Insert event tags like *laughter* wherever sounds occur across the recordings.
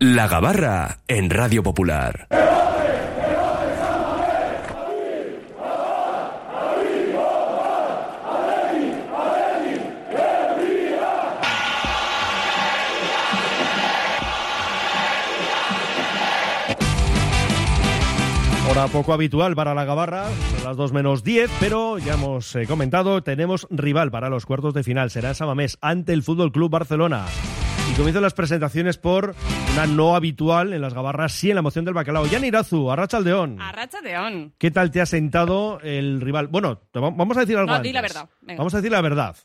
La Gabarra en Radio Popular. Hora poco habitual para la Gabarra, son las 2 menos 10, pero ya hemos eh, comentado, tenemos rival para los cuartos de final, será Samamés ante el Fútbol Club Barcelona. Y comienzan las presentaciones por una no habitual en las Gabarras, sí en la moción del bacalao. Yan Irazu, Arracha Aldeón. Arracha León. ¿Qué tal te ha sentado el rival? Bueno, vamos a decir algo No, di la antes. verdad, venga. Vamos a decir la verdad.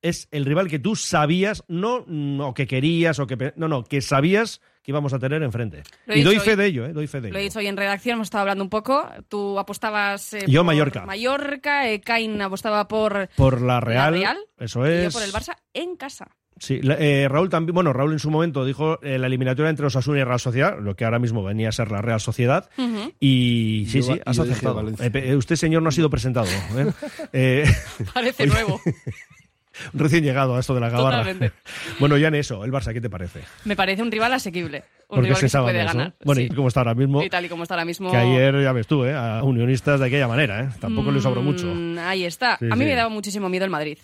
Es el rival que tú sabías, no, no que querías o que... No, no, que sabías que íbamos a tener enfrente. Lo Y doy fe hoy- de ello, ¿eh? Doy fe de Lo he ello. dicho hoy en redacción, hemos estado hablando un poco. Tú apostabas. eh, Yo, por Mallorca. Mallorca, eh, Cain apostaba por. Por la Real, La Real, eso y es. yo por el Barça en casa. Sí, eh, Raúl también, bueno, Raúl en su momento dijo eh, la eliminatoria entre Osasuna y Real Sociedad, lo que ahora mismo venía a ser la Real Sociedad. Y sí, Yo- sí, has acertado. Eh, usted, señor, no ha sido presentado. ¿eh? *laughs* Eh, Parece nuevo. *laughs* recién llegado a esto de la gabarra. Totalmente. *laughs* Bueno, ya en eso, el Barça, ¿qué te parece? Me parece un rival asequible. Un Porque rival se que se puede eso. ganar. Bueno, sí. y cómo está ahora mismo, Y tal y como está ahora mismo. que ayer, ya ves tú, ¿eh? a unionistas de aquella manera, ¿eh? tampoco le sobró mucho. Mm, Ahí está. Sí, a mí sí. me daba muchísimo miedo el Madrid.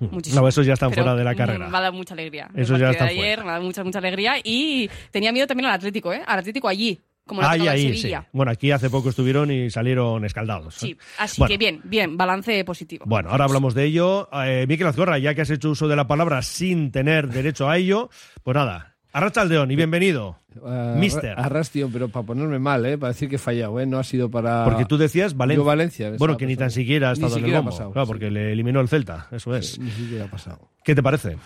Muchísimo. No, esos ya están Pero, fuera de la carrera. Me ha dado mucha alegría. El Esos ya están ayer fuera. me ha dado mucha, mucha alegría. Y tenía miedo también al Atlético, ¿eh? Al Atlético allí. Como ha Ahí, ahí, sí. Bueno, aquí hace poco estuvieron y salieron escaldados. ¿eh? Sí, así Bueno. que bien, bien, balance positivo. Bueno, ahora hablamos de ello. Eh, Miquel Azcorra, ya que has hecho uso de la palabra sin tener derecho a ello, pues nada, Arracha Aldeón y bienvenido. Ah, Mister. Arras, tío, pero para ponerme mal, ¿eh? Para decir que he fallado, ¿eh? No ha sido para... Porque tú decías Valencia. Yo Valencia. Bueno, que ni tan siquiera ha Ni estado en el siquiera ha pasado, claro, sí. porque le eliminó el Celta, eso es. Ni siquiera ha pasado. ¿Qué te parece?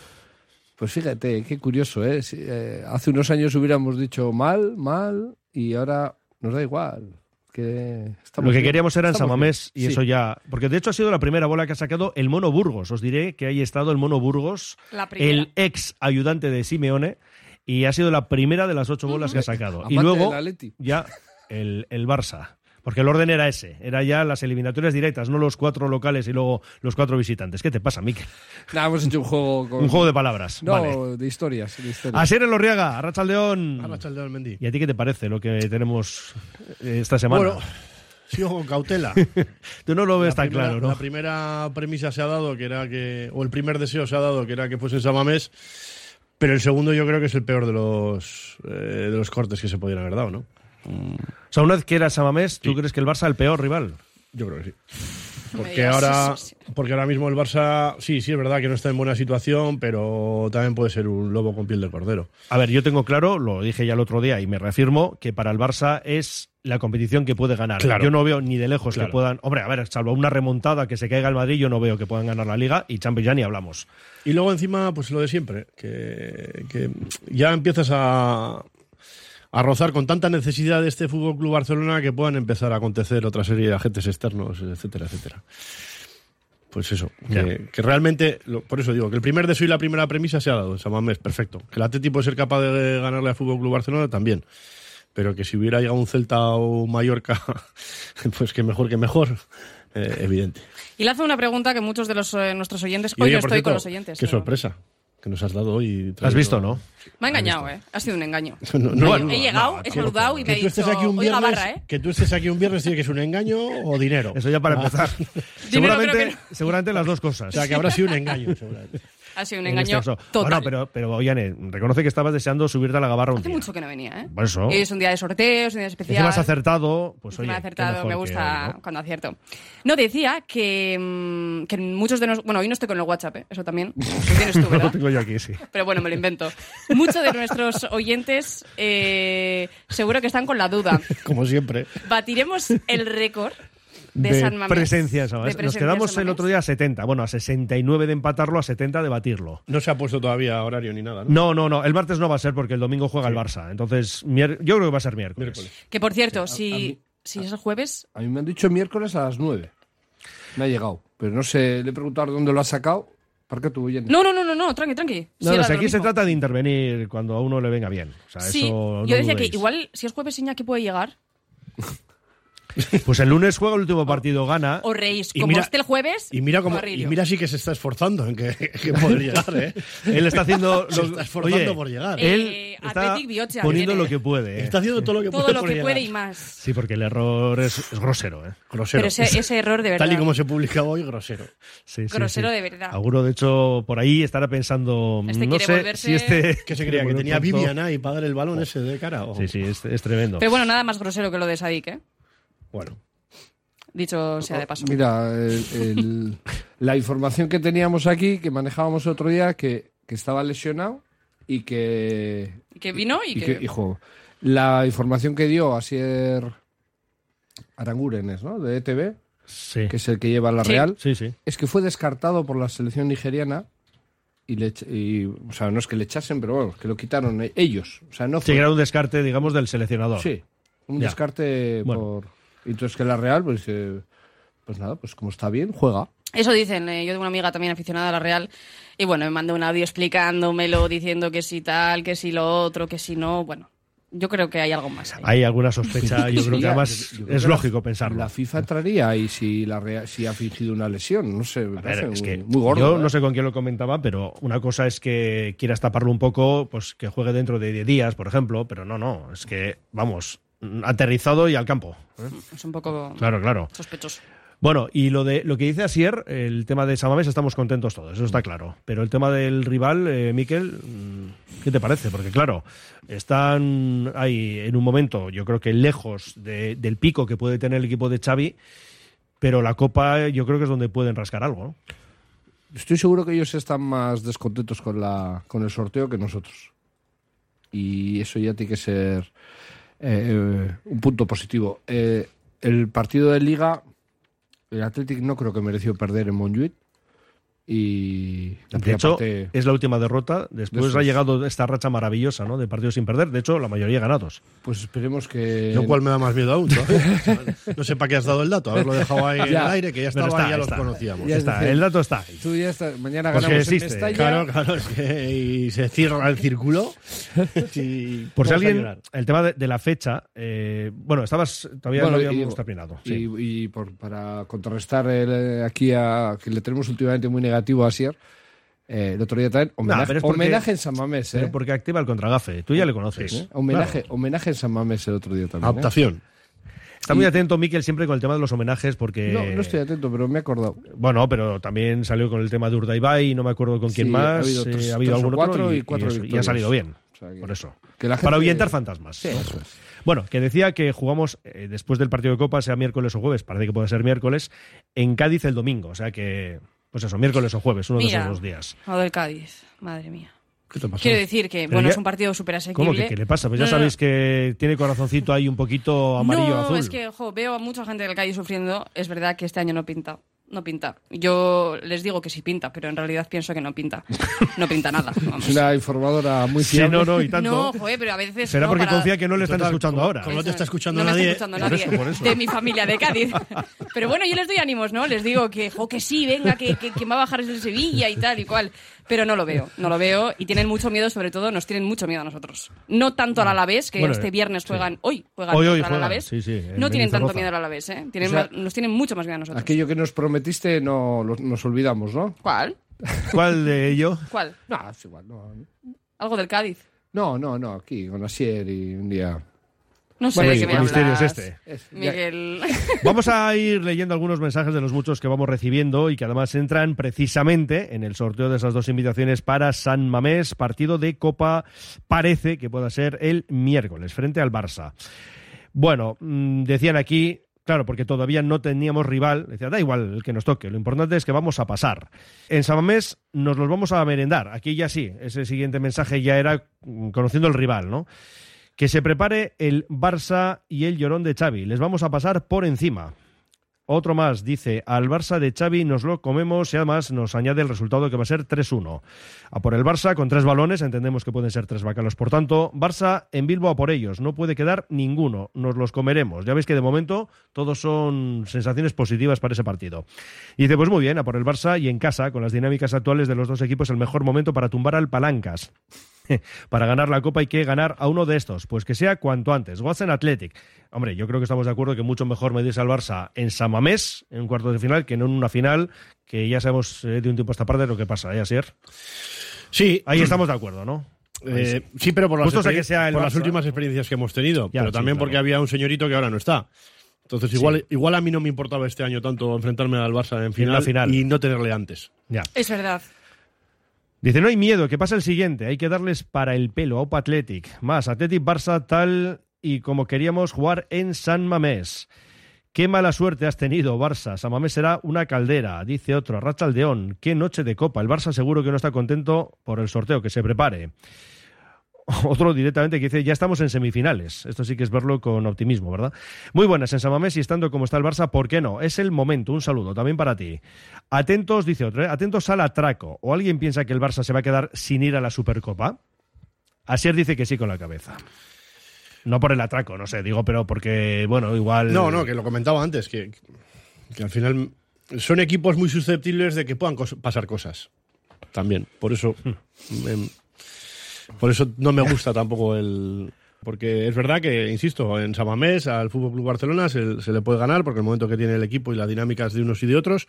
Pues fíjate, qué curioso, ¿eh? Sí, eh, Hace unos años hubiéramos dicho mal, mal, y ahora nos da igual. Que Lo que bien, queríamos era en Samamés y Sí. eso ya. Porque de hecho ha sido la primera bola que ha sacado el Mono Burgos. Os diré que ahí ha estado el Mono Burgos, el ex ayudante de Simeone, y ha sido la primera de las ocho bolas que ha sacado. Y luego ya el, el Barça. Porque el orden era ese, era ya las eliminatorias directas, no los cuatro locales y luego los cuatro visitantes. ¿Qué te pasa, Miquel? *laughs* Nada, hemos hecho un juego con... Un juego de palabras. No, Vale. de historias, de historias. Asier Elorriaga, Arrachaldeón. Arrachaldeón, Mendy. ¿Y a ti qué te parece lo que tenemos eh, esta semana? Bueno, sigo con cautela. *laughs* Tú no lo ves La tan primera- claro, ¿no? La primera premisa se ha dado, que era que. O el primer deseo se ha dado, que era que fuese Samamés. Pero el segundo yo creo que es el peor de los, eh, de los cortes que se podían haber dado, ¿no? O sea, una vez que era Samamés, ¿tú crees que el Barça es el peor rival? Yo creo que sí. Porque ahora, porque ahora mismo el Barça, sí, sí es verdad que no está en buena situación, pero también puede ser un lobo con piel de cordero. A ver, yo tengo claro, lo dije ya el otro día y me reafirmo, que para el Barça es la competición que puede ganar. Claro. Yo no veo ni de lejos que Claro. puedan. Hombre, a ver, salvo una remontada que se caiga el Madrid, yo no veo que puedan ganar la liga y Champions ya ni hablamos. Y luego encima, pues lo de siempre, que, que ya empiezas a, a rozar con tanta necesidad de este Fútbol Club Barcelona que puedan empezar a acontecer otra serie de agentes externos, etcétera, etcétera. Pues eso, que, que realmente, lo- por eso digo, que el primer deseo y la primera premisa se ha dado en Samamés, perfecto. Que el Atleti puede ser capaz de ganarle al Fútbol Club Barcelona también. Pero que si hubiera llegado un Celta o un Mallorca, *laughs* pues que mejor que mejor, eh, evidente. Y le hace una pregunta que muchos de los, eh, nuestros oyentes. Hoy oye, no por estoy cierto, con los oyentes. Qué pero- sorpresa que nos has dado hoy. ¿Has visto, no? Me ha engañado, ¿eh? Ha sido un engaño. *laughs* No, no, Oye, no, he no, llegado, no, he saludado y me tú dicho, aquí un viernes, barra, ¿eh? que tú estés aquí un viernes tiene que es un engaño o dinero. Eso ya para Ah, empezar. *laughs* seguramente, seguramente las dos cosas. O sea, que habrá sido un engaño, seguramente. Ha sido un En engaño este total. Bueno, pero, pero Ollane, reconoce que estabas deseando subirte a la gabarra un Hace día. mucho que no venía, ¿eh? Por eso. Es un día de sorteos, un día especial. Encima has acertado, pues oye, he acertado, me gusta hoy, ¿no? cuando acierto. No, decía que, mm, que muchos de nosotros... Bueno, hoy no estoy con el WhatsApp, ¿eh? Eso también. *laughs* Lo tienes tú, Lo ¿verdad? tengo yo aquí, sí. Pero bueno, me lo invento. Muchos de nuestros oyentes eh, seguro que están con la duda. *laughs* Como siempre. ¿Batiremos el récord de, de San Mamés? presencia, ¿sabes? De Nos quedamos San el otro día a 70. Bueno, a 69 de empatarlo, a 70 de batirlo. No se ha puesto todavía horario ni nada, ¿no? No, no, no. El martes no va a ser porque el domingo juega el Barça. Entonces, mier- yo creo que va a ser miércoles. Miércoles. Que por cierto, a si, mí- si es el jueves, A mí me han dicho miércoles a las 9. Me ha llegado. Pero no sé, le he preguntado dónde lo ha sacado. No, no, no, no, no, tranqui, tranqui. No, Sí, no, si aquí se trata de intervenir cuando a uno le venga bien. O sea, Sí, eso no yo decía que igual si es jueves Iñaki puede llegar. *laughs* Pues el lunes juega el último partido, gana. O reís. Y Como mira- esté el jueves. Y mira, cómo, y mira sí que se está esforzando en que, *laughs* que poder llegar, ¿eh? Él está haciendo. Se lo- está esforzando Oye, por llegar. Eh, Él está Athletic Biocha poniendo tiene. lo que puede. ¿eh? Está haciendo todo lo que Todo puede lo por que llegar. puede y más. Sí, porque el error es, es grosero. ¿eh? Grosero. Pero ese, ese error de verdad. *laughs* Tal y como se publicaba hoy, grosero. Sí, sí, Grosero sí. de verdad. Alguno, de hecho, por ahí estará pensando. Este no quiere sé volverse- si este. ¿Qué se creía? ¿Que *laughs* tenía volver Vivian tonto. ahí para dar el balón ese de cara? Sí, sí, es, es tremendo. Pero bueno, nada más grosero que lo de Sadik, ¿eh? Bueno. Dicho sea de paso. Mira, el- el- la información que teníamos aquí, que manejábamos otro día, que, que estaba lesionado y que... Que vino y, y que. que- y jugó. La información que dio Asier Arangurenes, ¿no? De ETV, Sí. que es el que lleva la Sí. Real, Sí, sí. es que fue descartado por la selección nigeriana y, le, y, o sea, no es que le echasen, pero bueno, que lo quitaron ellos. O sea, no Sí, fue... que era un descarte, digamos, del seleccionador. Sí, un Ya. descarte Bueno. por... y Entonces que la Real, pues, eh, pues nada, pues como está bien, juega. Eso dicen. eh, yo tengo una amiga también aficionada a la Real. Y bueno, me mandó un audio explicándomelo, diciendo que si tal, que si lo otro, que si no. Bueno, yo creo que hay algo más ahí. Hay alguna sospecha, yo creo que *laughs* además creo es que la- lógico pensarlo. La FIFA entraría ahí si la Real, si ha fingido una lesión, no sé, me A ver, es muy, que muy gordo. yo ¿eh? no sé con quién lo comentaba, pero una cosa es que quieras taparlo un poco, pues que juegue dentro de 10 días, por ejemplo, pero no, no, es que, vamos, aterrizado y al campo. ¿eh? Es un poco Claro, claro. sospechoso. Bueno, y lo de lo que dice Asier, el tema de Samamés, estamos contentos todos, eso está claro. Pero el tema del rival, eh, Miquel, mm, ¿qué te parece? Porque claro, están ahí en un momento, yo creo que lejos de- del pico que puede tener el equipo de Xavi, pero la Copa yo creo que es donde pueden rascar algo, ¿no? Estoy seguro que ellos están más descontentos con, la, con el sorteo que nosotros. Y eso ya tiene que ser eh, un punto positivo. Eh, el partido de Liga, el Athletic no creo que mereció perder en Montjuic. Y la De hecho, parte- es la última derrota. Después Eso ha llegado esta racha maravillosa, ¿no? De partidos sin perder. De hecho, la mayoría ganados. pues esperemos que... Lo cual me da más miedo aún. ¿no? *laughs* No sé para qué has dado el dato, haberlo dejado ahí en Ya. el aire, que ya estaba está, ya está. los conocíamos. Ya es Está, el dato está ahí. Tú ya estás- mañana Pues que ganamos en existe. Mestalla. Claro, claro, es que y se cierra el círculo. *laughs* Sí, Por si alguien, el tema de, de la fecha, eh, bueno, estabas, todavía Bueno, no habíamos terminado. sí. Y, y por- para contrarrestar el, eh, aquí a que le tenemos últimamente muy negativo a Sier, eh, el otro día también, homenaje, porque- en San Mamés, ¿eh? Pero porque activa el contragafe. Tú ya le conoces. ¿Eh? Homenaje, Claro. homenaje en San Mamés el otro día también. ¿eh? Adaptación. Está muy atento, Miquel, siempre con el tema de los homenajes, porque. No, no estoy atento, pero me he acordado. Bueno, pero también salió con el tema de Urdaibai y no me acuerdo con quién Sí, más. ha habido eh, ha habido algún cuatro otro y cuatro eso, y ha salido bien. O sea que- por eso. que la Para ahuyentar fantasmas. Sí, eso es. Bueno, que decía que jugamos eh, después del partido de Copa, sea miércoles o jueves, parece que puede ser miércoles, en Cádiz el domingo. O sea que, pues eso, miércoles o jueves, uno de esos dos días. lo del Cádiz. Madre mía. ¿Qué te pasa? Quiero decir que, bueno, ya- es un partido súper asequible. ¿Cómo que qué le pasa? Pues ya No, no, sabéis que tiene corazoncito ahí un poquito amarillo no, azul. es que, veo a mucha gente del Cádiz sufriendo. Es verdad que este año no pinta. No pinta. Yo les digo que sí pinta, pero en realidad pienso que no pinta. No pinta nada. *laughs* vamos. Es una informadora muy Sí, fiable. no, no, y tanto. No, joder, pero a veces. Será no, porque para- confía que no le están Total, escuchando ahora. como- no te está escuchando no me nadie. está escuchando Por nadie eso, por eso. de mi familia de Cádiz. Pero bueno, yo les doy ánimos, ¿no? Les digo que, jo, que sí, venga, que, que, que va a bajar desde Sevilla y tal y cual. Pero no lo veo, no lo veo. Y tienen mucho miedo, sobre todo, nos tienen mucho miedo a nosotros. No tanto al Alavés, que Bueno, este eh, viernes sí. juegan, hoy juegan Hoy, hoy contra el juegan, Alavés. sí, no tienen tanto miedo al Alavés, ¿eh? Tienen O sea, ma- nos tienen mucho más miedo a nosotros. Aquello que nos prometiste no lo- nos olvidamos, ¿no? ¿Cuál? ¿Cuál de ello? ¿Cuál? No, es igual. No, Algo del Cádiz. no, no, no, aquí con Asier y un día. No sé Bueno, de qué me misterio es este. Es- Miguel. *laughs* Vamos a ir leyendo algunos mensajes de los muchos que vamos recibiendo y que además entran precisamente en el sorteo de esas dos invitaciones para San Mamés, partido de Copa, parece que pueda ser el miércoles, frente al Barça. Bueno, mm, decían aquí, claro, porque todavía no teníamos rival, decía, da igual el que nos toque, lo importante es que vamos a pasar. En San Mamés nos los vamos a merendar, aquí ya sí, ese siguiente mensaje ya era mm, conociendo el rival, ¿no? Que se prepare el Barça y el llorón de Xavi. Les vamos a pasar por encima. Otro más dice, al Barça de Xavi nos lo comemos y además nos añade el resultado que va a ser 3-1. A por el Barça con tres balones, entendemos que pueden ser tres bacalos. Por tanto, Barça en Bilbao a por ellos. No puede quedar ninguno. Nos los comeremos. Ya veis que de momento todos son sensaciones positivas para ese partido. Y dice, pues muy bien, a por el Barça y en casa, con las dinámicas actuales de los dos equipos, el mejor momento para tumbar al Palancas. *laughs* Para ganar la Copa hay que ganar a uno de estos, pues que sea cuanto antes. Watson Athletic. Hombre, yo creo que estamos de acuerdo que mucho mejor medirse al Barça en Samamés, en un cuarto de final, que no en una final, que ya sabemos eh, de un tiempo a esta parte lo que pasa, ¿eh, Asier? Sí, Ahí estamos de acuerdo, ¿no? Eh, sí, pero por, las, que sea el por las Barça. últimas experiencias que hemos tenido, Ya, pero sí, también claro. porque había un señorito que ahora no está. Entonces igual, igual a mí no me importaba este año tanto enfrentarme al Barça en final, la final. y no tenerle antes. Ya. Es verdad. Dice, no hay miedo, que pasa el siguiente, hay que darles para el pelo a Opa Athletic. Más, Athletic Barça tal y como queríamos jugar en San Mamés. Qué mala suerte has tenido, Barça. San Mamés será una caldera, dice otro. Rachaldeón, qué noche de copa. El Barça seguro que no está contento por el sorteo, que se prepare. *laughs* Otro directamente que dice, ya estamos en semifinales. Esto sí que es verlo con optimismo, ¿verdad? Muy buenas en San Mamés y estando como está el Barça, ¿por qué no? Es el momento. Un saludo también para ti. Atentos, dice otro, ¿eh? atentos al atraco. ¿O alguien piensa que el Barça se va a quedar sin ir a la Supercopa? Asier dice que sí con la cabeza. No por el atraco, no sé, digo, pero porque, bueno, igual... No, no, que lo comentaba antes, que, que al final son equipos muy susceptibles de que puedan cos- pasar cosas. También, por eso em, por eso no me gusta tampoco el porque es verdad que, insisto, en Samamés al Fútbol Club Barcelona se, se le puede ganar porque el momento que tiene el equipo y las dinámicas de unos y de otros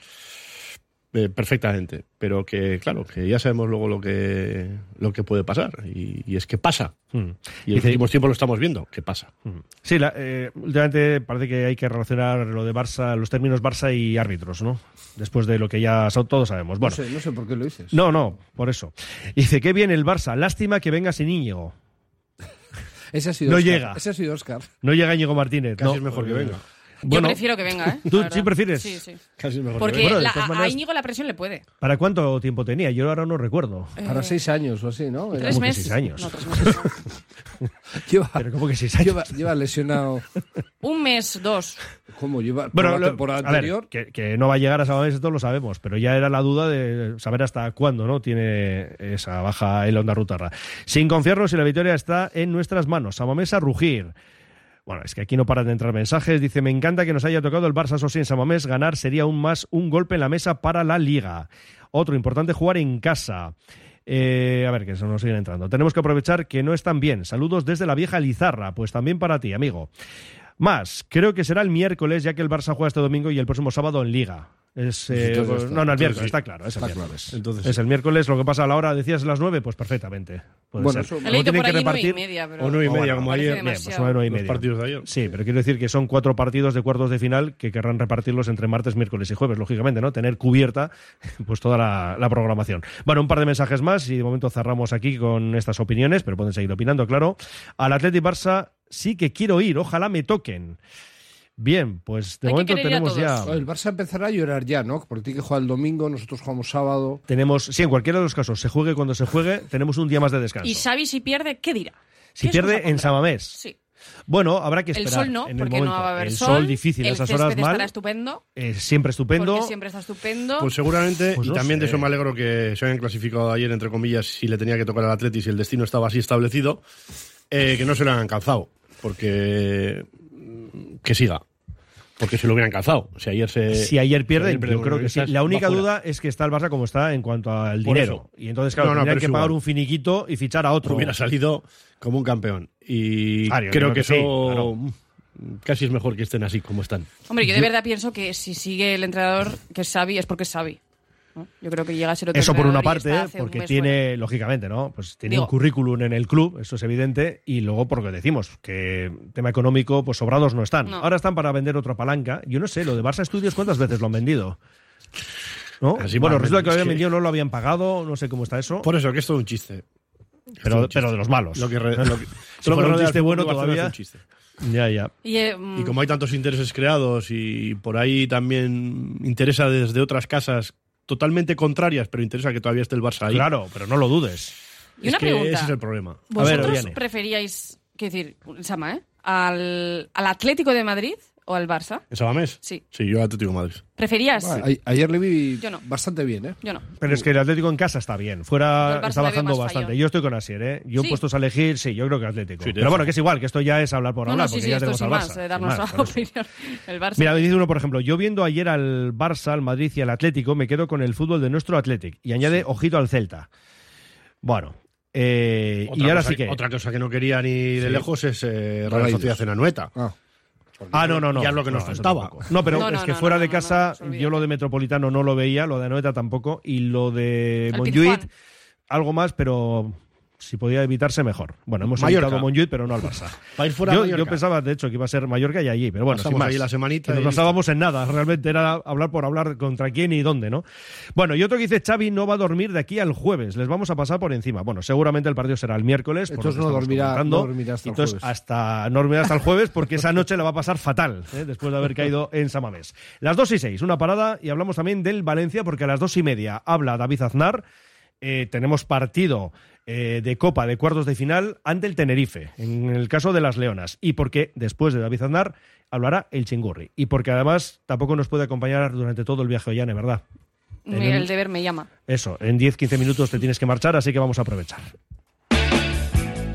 eh, perfectamente, pero que claro, que ya sabemos luego lo que lo que puede pasar y, y es que pasa. Hmm. Y en los últimos tiempos lo estamos viendo, que pasa. Sí, la- eh, últimamente parece que hay que relacionar lo de Barça, los términos Barça y árbitros, ¿no? Después de lo que ya so- todos sabemos. Bueno, no, sé, no sé por qué lo dices. no, no, por eso. Dice, qué bien el Barça, lástima que venga sin Íñigo. *laughs* Ese ha sido No Óscar. llega. Ese ha sido Oscar. No llega Íñigo Martínez. Casi no. es mejor que venga. Bueno, Yo prefiero que venga, ¿eh? ¿Tú verdad. sí prefieres? Sí, sí. Casi mejor que Porque venga. Bueno, de la- a- maneras- a Íñigo la presión le puede. ¿Para cuánto tiempo tenía? Yo ahora no recuerdo. Para seis años o así, ¿no? Era- ¿Tres como que meses? seis años. No, tres meses. no. *laughs* Lleva, Pero como que seis años. lleva, lleva lesionado. *laughs* Un mes, dos. ¿Cómo lleva? por Bueno, la lo- temporada a ver, anterior. que, que no va a llegar a Sabadell, esto lo sabemos, pero ya era la duda de saber hasta cuándo no tiene esa baja el Onda Rutarra. Sin confiarnos si la victoria está en nuestras manos. Samamés a rugir. Bueno, es que aquí no paran de entrar mensajes. Dice, me encanta que nos haya tocado el Barça Sosí en Samamés. Ganar sería aún más un golpe en la mesa para la Liga. Otro, importante jugar en casa. Eh, a ver, que se nos siguen entrando. Tenemos que aprovechar que no están bien. Saludos desde la vieja Lizarra. Pues también para ti, amigo. Más, creo que será el miércoles, ya que el Barça juega este domingo y el próximo sábado en Liga. Es, eh, Entonces no, no, el miércoles, sí. está claro. Es el Está claro. miércoles. Entonces es el miércoles, lo que pasa a la hora, decías las nueve, pues perfectamente. Puede Bueno, ser. leído tienen por que nueve y repartir- media, pero... O nueve y Oh, media, bueno, como parece ayer. Bien, pues demasiado. nueve y Los media. partidos de ayer. Sí, pero quiero decir que son cuatro partidos de cuartos de final que querrán repartirlos entre martes, miércoles y jueves, lógicamente, ¿no? Tener cubierta *laughs* pues toda la, la programación. Bueno, un par de mensajes más y de momento cerramos aquí con estas opiniones, pero pueden seguir opinando, claro. Al Atleti Barça sí que quiero ir, ojalá me toquen. Bien, pues de Hay momento tenemos ya... El Barça empezará a llorar ya, ¿no? Porque tiene que jugar el domingo, nosotros jugamos sábado. Tenemos, sí, en cualquiera de los casos, se juegue cuando se juegue, tenemos un día más de descanso. Y Xavi si pierde, ¿qué dirá? si ¿Qué pierde en? Samamés. Sí. Bueno, habrá que El esperar. sol no, en el porque no momento. va a haber el sol. sol difícil, el esas horas mal. estará estupendo. eh, siempre estupendo. Porque siempre está estupendo. Pues seguramente, Pues y no también de eso me alegro que se hayan clasificado ayer, entre comillas, si le tenía que tocar al Atleti, si el destino estaba así establecido, eh, que no se lo hayan calzado, porque que siga, porque se lo hubieran calzado. Si ayer se... Si ayer pierden, yo creo que sí. La única duda es que está el Barça como está en cuanto al Por dinero. eso. Y entonces, claro, No, no, tendrían que pagar igual. un finiquito y fichar a otro. hubiera salido como un campeón. Y Claro, creo creo que, que sí, eso claro. casi es mejor que estén así como están. Hombre, yo de verdad pienso que si sigue el entrenador que es Xavi es porque es Xavi. ¿No? Yo creo que llega a ser otro Eso por una parte, un porque tiene, lógicamente, ¿no? Pues tiene Digo- un currículum en el club, eso es evidente, y luego porque decimos que tema económico, pues sobrados no están. No. Ahora están para vender otra palanca. Yo no sé, lo de Barça Studios, ¿cuántas veces lo han vendido? ¿No? Así bueno, resulta que lo habían es vendido, no lo habían pagado, no sé cómo está eso, Por eso, que es todo un chiste. pero, un chiste. pero de los malos. Lo que, re- *laughs* lo que, *laughs* Si lo que fuera un chiste bueno todavía. es un chiste. Ya, ya. Y, eh, mm, Y como hay tantos intereses creados y por ahí también interesa desde otras casas totalmente contrarias, pero interesa que todavía esté el Barça ahí. Claro, pero no lo dudes. y una es que pregunta. ese es el problema. A ver, ¿Vosotros preferíais, qué decir, Sama, ¿eh? Al, ¿Al Atlético de Madrid o al Barça? ¿En Sabamés? Sí. Sí, yo Atlético de Madrid. ¿Preferías? A- ayer le vi Yo no. bastante bien, ¿eh? Yo no. Pero es que el Atlético en casa está bien. Yo Fuera Barça está le veo bajando más bastante. fallo. Yo estoy con Asier, ¿eh? Yo Sí. puestos a elegir, sí, yo creo que Atlético. Sí, te Pero dejo. bueno, que es igual, que esto ya es hablar por No, hablar, no, sí, porque sí, ya esto tenemos sin al más, Barça. eh, sin más, la por eso. opinión. El Barça. Mira, dice uno, por ejemplo, yo viendo ayer al Barça, al Madrid y al Atlético, me quedo con el fútbol de nuestro Atlético. Y añade, ojito al Celta. Bueno, Eh, y ahora cosa- sí que. Otra cosa que no quería ni de lejos es eh, Real. Sociedad en Anoeta. Ah, Ah, no, no, no. Ya es lo que nos faltaba. No, pero No, no, es que no, fuera no, de casa, no, no, olvídate. yo lo de Metropolitano no lo veía, lo de Anoeta tampoco, y lo de Pizjuán. algo más, pero si podía evitarse, mejor. Bueno, hemos Mallorca. evitado Montjuic, pero no al Barça. *laughs* Para ir fuera a yo, yo pensaba, de hecho, que iba a ser Mallorca y allí, pero bueno, sin más. ahí la semanita Que nos listo. basábamos en nada, realmente era hablar por hablar contra quién y dónde, ¿no? Bueno, y otro que dice Xavi no va a dormir de aquí al jueves, les vamos a pasar por encima. Bueno, seguramente el partido será el miércoles, por Entonces no dormirá- comentando. no dormirá hasta el Entonces, jueves. hasta no dormirá hasta el jueves porque esa noche la va a pasar fatal, ¿eh? después de haber caído en Samamés. Las dos y seis, una parada y hablamos también del Valencia porque a las dos y media habla David Aznar. Eh, tenemos partido eh, de Copa de cuartos de final ante el Tenerife, en el caso de las Leonas. Y porque después de David Aznar hablará el Chingurri. Y porque además tampoco nos puede acompañar durante todo el viaje Ollane, ¿verdad? En el deber me llama. Eso, en 10-15 minutos te tienes que marchar, así que vamos a aprovechar.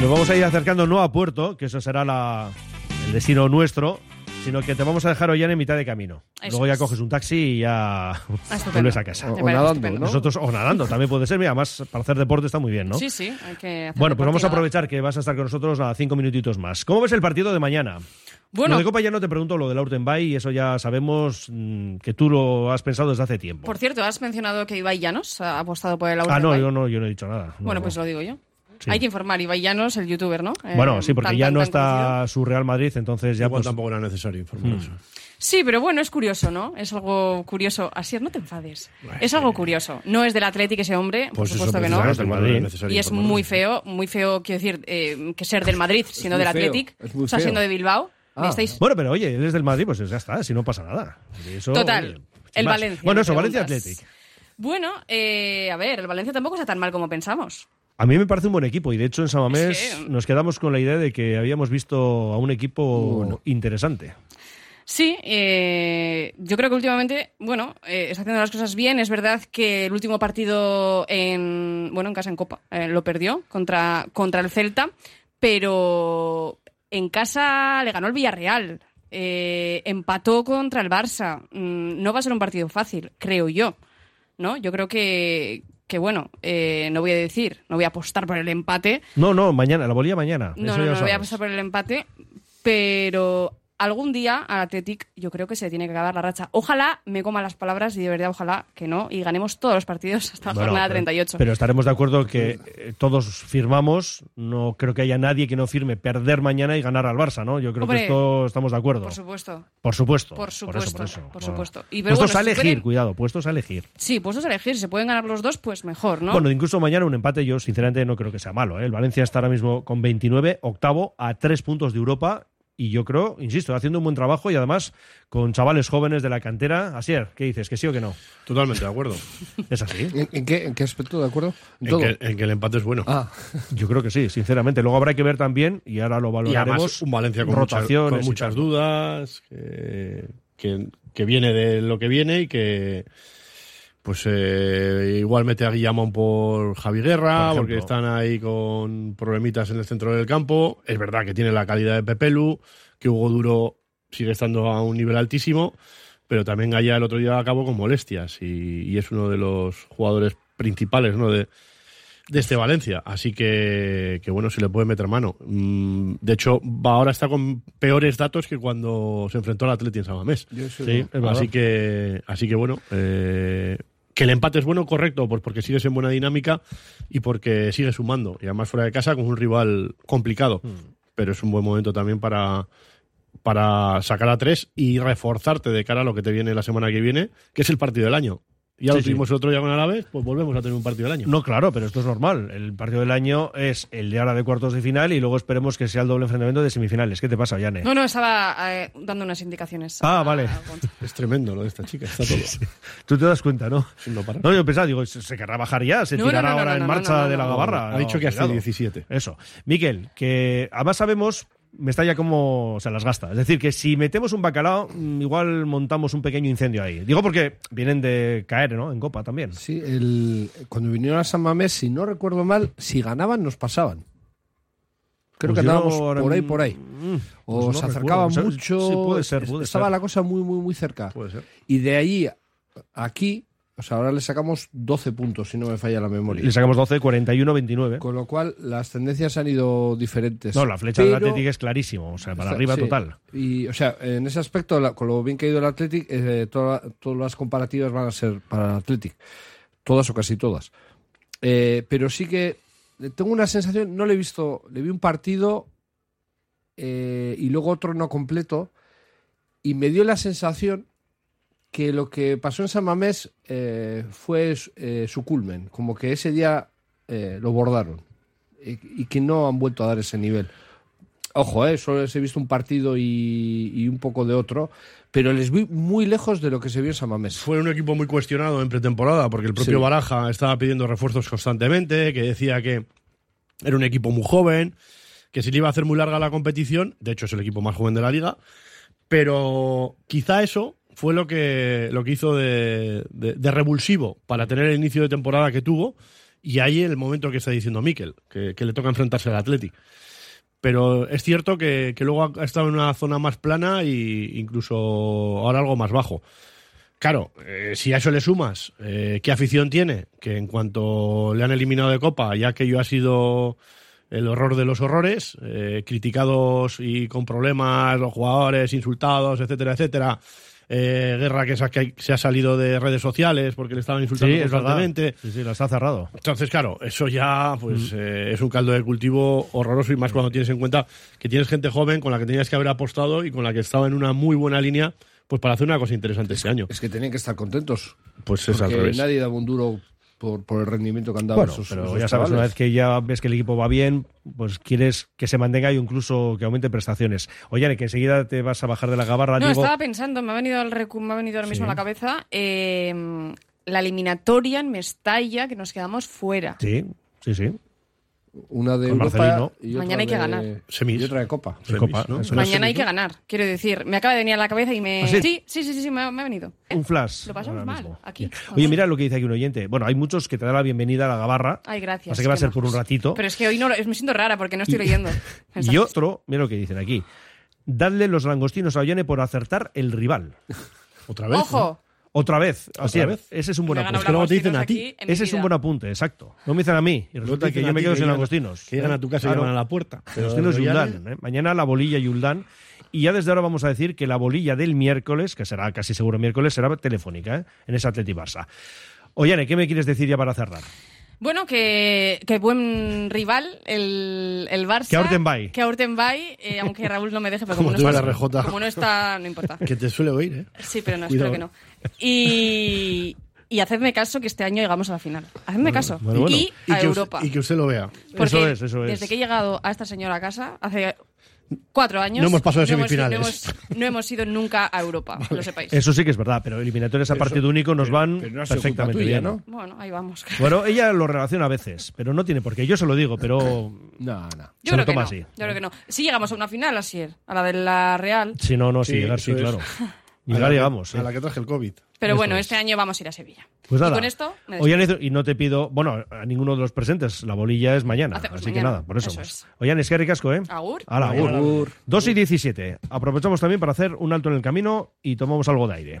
Nos vamos a ir acercando no a Puerto, que eso será la- el destino nuestro, sino que te vamos a dejar hoy en mitad de camino. Eso Luego ya es. coges un taxi y ya estupendo. vuelves a casa. O, nadando, estupendo. ¿no? Nosotros, o nadando, también puede ser. Mira, además, para hacer deporte está muy bien, ¿no? Sí, sí, hay que hacer Bueno, pues vamos a aprovechar que vas a estar con nosotros a cinco minutitos más. ¿Cómo ves el partido de mañana? Bueno, Lo de Copa ya no te pregunto, lo del Urtenbay, y eso ya sabemos mm, que tú lo has pensado desde hace tiempo. por cierto, has mencionado que Ibai Llanos ha apostado por el ah, no, yo no, yo no he dicho nada. No, Bueno, no. pues lo digo yo. Sí. Hay que informar. Ibai Llanos, el youtuber, ¿no? Eh, Bueno, sí, porque tan, ya tan, no tan está su Real Madrid, entonces ya Igual pues, tampoco era necesario informar eso. Sí, pero bueno, es curioso, ¿no? Es algo curioso. Así no te enfades. Es algo curioso. No es del Atlético ese hombre, por Pues eso, supuesto que no. precisamente, Del Madrid. Y es muy feo, muy feo, quiero decir, eh, que ser del Madrid siendo del es muy o sea, siendo de Bilbao. ¿Me Ah. estáis- Bueno, pero oye, él es del Madrid, pues ya está, si no pasa nada. Eso, Total, oye, el más. Valencia. Bueno, eso, Valencia. Athletic. Bueno, eh, a ver, el Valencia tampoco está tan mal como pensamos. A mí me parece un buen equipo y de hecho en Samamés Es que- nos quedamos con la idea de que habíamos visto a un equipo interesante. Sí, eh, yo creo que últimamente, bueno, eh, está haciendo las cosas bien. Es verdad que el último partido en, bueno, en casa en Copa eh, lo perdió contra, contra el Celta, pero en casa le ganó el Villarreal, eh, empató contra el Barça. Mm, no va a ser un partido fácil, creo yo, ¿no? Yo creo que, que bueno, eh, no voy a decir, no voy a apostar por el empate, No, no, mañana, la bolilla mañana. no, eso no, ya no, no voy a apostar por el empate, pero algún día al Athletic yo creo que se tiene que acabar la racha. Ojalá me coma las palabras y de verdad ojalá que no y ganemos todos los partidos hasta la Bueno, jornada pero- 38. Pero estaremos de acuerdo que eh, todos firmamos, no creo que haya nadie que no firme perder mañana y ganar al Barça, ¿no? Yo creo Hombre, que esto estamos de acuerdo. por supuesto. Por supuesto. Por supuesto, por eso. por No. supuesto. Y, pero puestos bueno, a si elegir, pueden- cuidado, puestos a elegir. Sí, puestos a elegir. Si se pueden ganar los dos, pues mejor, ¿no? Bueno, incluso mañana un empate yo sinceramente no creo que sea malo. ¿eh? El Valencia está ahora mismo con 29, octavo, a tres puntos de Europa. Y yo creo, insisto, haciendo un buen trabajo y además con chavales jóvenes de la cantera. Asier, ¿qué dices? ¿Que sí o que no? Totalmente de acuerdo. *laughs* ¿Es así? ¿En, en qué, ¿En qué aspecto, de acuerdo? En En todo. que, en que el empate es bueno. Ah, *laughs* Yo creo que sí, sinceramente. Luego habrá que ver también, y ahora lo y valoraremos, además un Valencia con muchas, rotaciones con y muchas dudas, que, que, que viene de lo que viene y que pues eh, igual mete a Guillamón por Javi Guerra, Por porque están ahí con problemitas en el centro del campo. Es verdad que tiene la calidad de Pepelu, que Hugo Duro sigue estando a un nivel altísimo, pero también Gaya el otro día acabó con molestias y, y es uno de los jugadores principales ¿no? de, de este Valencia. Así que, que bueno, se le puede meter mano. Mm, De hecho, ahora está con peores datos que cuando se enfrentó al Atleti en Samamés. Sí. Así que, así que bueno, eh, que el empate es bueno, correcto, pues porque sigues en buena dinámica y porque sigues sumando. Y además fuera de casa con un rival complicado. Hmm. Pero es un buen momento también para, para sacar a tres y reforzarte de cara a lo que te viene la semana que viene, que es el partido del año. Ya Sí, lo tuvimos el otro día con Alavés, pues volvemos a tener un partido del año. No, claro, pero esto es normal. El partido del año es el de ahora de cuartos de final y luego esperemos que sea el doble enfrentamiento de semifinales. ¿Qué te pasa, Yane? No, no, estaba eh, dando unas indicaciones. Ah, a- vale. a. *laughs* Es tremendo lo de esta chica, está todo. Tú te das cuenta, ¿no? No yo pensaba, digo, se querrá bajar ya, se No, tirará no, no, ahora no, en no, marcha no, no, de la no. gabarra. Ha dicho que hasta cuidado. 17. Eso. Miquel, que además sabemos, me está ya como se las gasta. Es decir, que si metemos un bacalao, mm, igual montamos un pequeño incendio ahí. Digo porque vienen de caer, ¿no? En Copa también. Sí, el, cuando vinieron a San Mamés, si no recuerdo mal, si ganaban, nos pasaban. Creo Pues que andábamos por ahí, por ahí. Mm, O pues se acercaba mucho. Sí, puede ser, puede Estaba ser. la cosa muy, muy, muy cerca. Puede ser. Y de allí a aquí, o sea, ahora le sacamos 12 puntos, si no me falla la memoria. Le sacamos 12, 41, 29. Con lo cual, las tendencias han ido diferentes. No, la flecha del Atlético es clarísimo. O sea, para arriba sí. total. Y, o sea, en ese aspecto, la- con lo bien que ha ido el Athletic, eh, toda- todas las comparativas van a ser para el Athletic. Todas o casi todas. Eh, pero sí que tengo una sensación, no le he visto, le vi un partido eh, y luego otro no completo y me dio la sensación que lo que pasó en San Mamés eh, fue eh, su culmen, como que ese día eh, lo bordaron y, y que no han vuelto a dar ese nivel. Ojo, eh, solo les he visto un partido y, y un poco de otro, pero les vi muy lejos de lo que se vio en San Mamés. Fue un equipo muy cuestionado en pretemporada porque el propio Sí. Baraja estaba pidiendo refuerzos constantemente, que decía que era un equipo muy joven, que se le iba a hacer muy larga la competición, de hecho es el equipo más joven de la liga, pero quizá eso fue lo que, lo que hizo de, revulsivo para tener el inicio de temporada que tuvo y ahí el momento que está diciendo Miquel, que, le toca enfrentarse al Athletic. Pero es cierto que, que luego ha estado en una zona más plana e incluso ahora algo más bajo. Claro, eh, si a eso le sumas eh, qué afición tiene, que en cuanto le han eliminado de Copa, ya que yo ha sido el horror de los horrores, eh, criticados y con problemas los jugadores, insultados, etcétera, etcétera, eh, Guerra que se, ha, salido de redes sociales porque le estaban insultando Sí, es constantemente. Sí, sí, las ha cerrado. Entonces, claro, eso ya Mm. pues eh, es un caldo de cultivo horroroso y más cuando tienes en cuenta que tienes gente joven con la que tenías que haber apostado y con la que estaba en una muy buena línea pues para hacer una cosa interesante este año. Es que tenían que estar contentos. Pues es al porque revés. nadie daba un duro por, por el rendimiento que han dado Bueno, esos, pero esos ya sabes, una vez que ya ves que el equipo va bien, pues quieres que se mantenga y incluso que aumente prestaciones. Oye, que enseguida te vas a bajar de la gabarra, No, Diego. estaba pensando, me ha venido, al recu- me ha venido ahora mismo Sí. a la cabeza eh, la eliminatoria en Mestalla, que nos quedamos fuera. Sí, sí, sí. Una de Europa Marcelino. y otra Mañana hay que de- ganar. Semis. Y otra de Copa. De Copa, ¿no? eso es. Mañana hay que ganar, quiero decir. Me acaba de venir a la cabeza y me... ¿Ah, sí? sí, sí, sí, sí, sí, me, ha- me ha venido. Un flash. Lo pasamos ahora mal, mismo. aquí. Bien. Oye, mira lo que dice aquí un oyente. Bueno, hay muchos que te dan la bienvenida a la gabarra. Ay, gracias. Así que va a qué ser por un majos. ratito. Pero es que hoy no, lo- me siento rara porque no estoy leyendo. *laughs* Y mensajes. otro, mira lo que dicen aquí. Dadle los langostinos a Ollane por acertar el rival. Otra vez. ¡Ojo! Otra vez. Así ¿Otra es. vez? Ese es un buen Me he ganado apunte. luego te dicen a ti. Ese es un buen apunte, exacto. No me dicen a mí. Y resulta que yo me quedo que sin langostinos. Que llegan a tu casa y llaman a la puerta. Ya- Yuldán. ¿eh? Mañana la bolilla Yuldán. Y ya desde ahora vamos a decir que la bolilla del miércoles, que será casi seguro miércoles, será telefónica, ¿eh? en ese Atleti Barça. Oye, ¿qué me quieres decir ya para cerrar? Bueno, que, que buen rival el, el Barça. Que a Urtenbay. Que a Urtenbay, eh, aunque Raúl no me deje, pero como, Como no está, como no está, no importa. Que te suele oír, ¿eh? Sí, pero no, Cuidado. espero que no. Y, y hacedme caso que este año llegamos a la final. Hacedme caso. bueno, bueno. Y Y a que, Europa. Usted, y que usted lo vea. Porque Eso es, eso es. Desde que he llegado a esta señora a casa, hace cuatro años. No hemos pasado de hemos- semifinales. No hemos, no hemos ido nunca a Europa, que lo sepáis. Eso sí que es verdad, pero eliminatorias a partido único nos van pero no perfectamente tuya, bien. ¿no? Bueno, ahí vamos. *laughs* Bueno, ella lo relaciona a veces, pero no tiene por qué. Yo se lo digo, pero *laughs* No, no. Yo se lo creo que toma no. así. Yo creo que no. Si llegamos a una final, así es, a la de la Real. si no, no, si Sí, llegar, sí, es. *laughs* claro. A Llegar la que- llegamos. A la que traje el COVID. Pero bueno, es. este año vamos a ir a Sevilla. Pues nada. Y con esto me y no te pido, bueno, a ninguno de los presentes, la bolilla es mañana, Hacemos así que nada, por eso. eso es. Qué ricasco, ¿eh? Agur. Hala, agur. Agur. 2 y 17. Aprovechamos también para hacer un alto en el camino y tomamos algo de aire.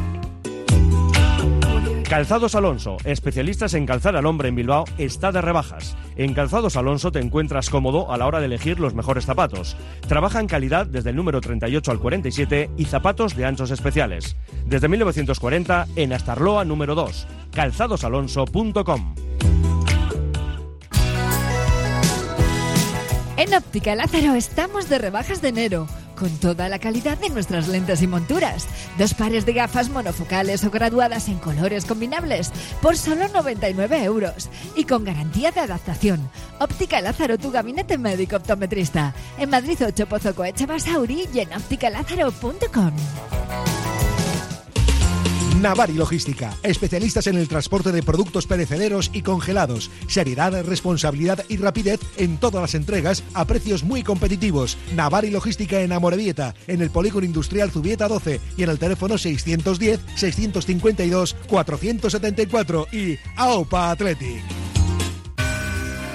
Calzados Alonso, especialistas en calzar al hombre en Bilbao, está de rebajas. En Calzados Alonso te encuentras cómodo a la hora de elegir los mejores zapatos. Trabaja en calidad desde el número 38 al 47 y zapatos de anchos especiales. Desde 1940 en Astarloa número 2. calzadosalonso.com. En Óptica Lázaro estamos de rebajas de enero, con toda la calidad de nuestras lentes y monturas. Dos pares de gafas monofocales o graduadas en colores combinables por solo 99 euros y con garantía de adaptación. Óptica Lázaro, tu gabinete médico optometrista. En Madrid 8 Pozo Coeche Basauri y en ópticalázaro.com. Navari Logística, especialistas en el transporte de productos perecederos y congelados. Seriedad, responsabilidad y rapidez en todas las entregas a precios muy competitivos. Navari Logística en Amorebieta, en el Polígono Industrial Zubieta 12 y en el teléfono 610-652-474 y AOPA Athletic.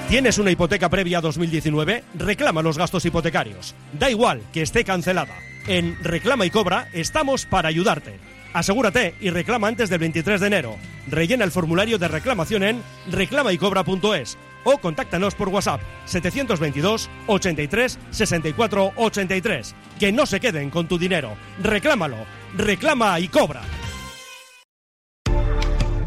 ¿Tienes una hipoteca previa a 2019? Reclama los gastos hipotecarios. Da igual que esté cancelada. En Reclama y Cobra estamos para ayudarte. Asegúrate y reclama antes del 23 de enero. Rellena el formulario de reclamación en reclamaycobra.es o contáctanos por WhatsApp 722 83 64 83. Que no se queden con tu dinero. Reclámalo. Reclama y cobra.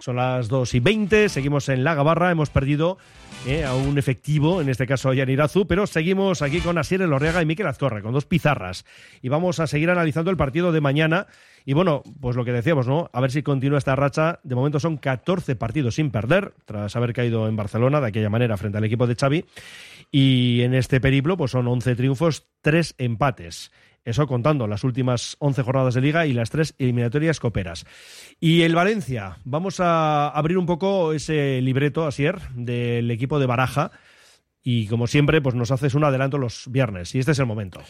Son las 2 y 20, seguimos en La Gabarra, hemos perdido eh, a un efectivo, en este caso a Yanirazu, pero seguimos aquí con Asier Elorriaga y Miquel Azcorra, con dos pizarras. Y vamos a seguir analizando el partido de mañana. Y bueno, pues lo que decíamos, ¿no? A ver si continúa esta racha. De momento son 14 partidos sin perder, tras haber caído en Barcelona de aquella manera frente al equipo de Xavi. Y en este periplo, pues son 11 triunfos, 3 empates. Eso contando las últimas 11 jornadas de liga y las tres eliminatorias coperas. Y el Valencia, vamos a abrir un poco ese libreto, Asier, del equipo de Baraja. Y como siempre, pues nos haces un adelanto los viernes. Y este es el momento.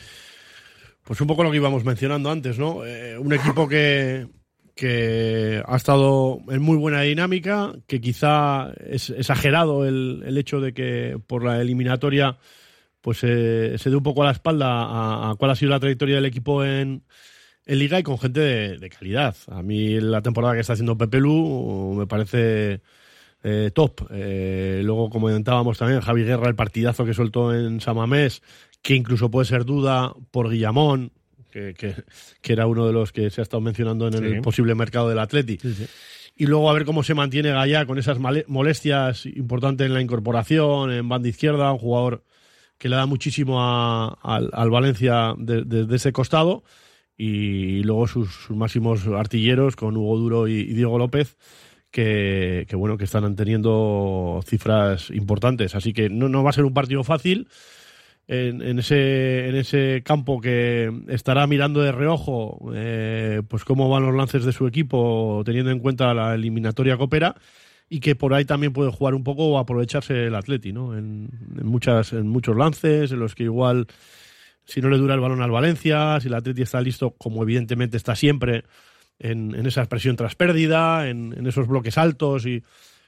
Pues un poco lo que íbamos mencionando antes, ¿no? Eh, un equipo que, que ha estado en muy buena dinámica, que quizá es exagerado el, el hecho de que por la eliminatoria pues eh, se dé un poco a la espalda a, a, cuál ha sido la trayectoria del equipo en, en Liga y con gente de, de, calidad. A mí la temporada que está haciendo Pepe Lu me parece eh, top. Eh, luego, como comentábamos también, Javi Guerra, el partidazo que soltó en Samamés, que incluso puede ser duda por Guillamón, que, que, que, era uno de los que se ha estado mencionando en el posible mercado del Atleti. Sí, sí. Y luego a ver cómo se mantiene Gallá con esas molestias importantes en la incorporación, en banda izquierda, un jugador que le da muchísimo a, al, al, Valencia desde de, de ese costado. Y luego sus, máximos artilleros con Hugo Duro y, Diego López, que, bueno, que están teniendo cifras importantes. Así que no, no va a ser un partido fácil en, ese, en ese campo que estará mirando de reojo eh, pues cómo van los lances de su equipo teniendo en cuenta la eliminatoria coopera y que por ahí también puede jugar un poco o aprovecharse el Atleti, ¿no? En, en, muchas, en muchos lances, en los que igual si no le dura el balón al Valencia, si el Atleti está listo, como evidentemente está siempre, en, esa expresión tras pérdida, en, esos bloques altos y,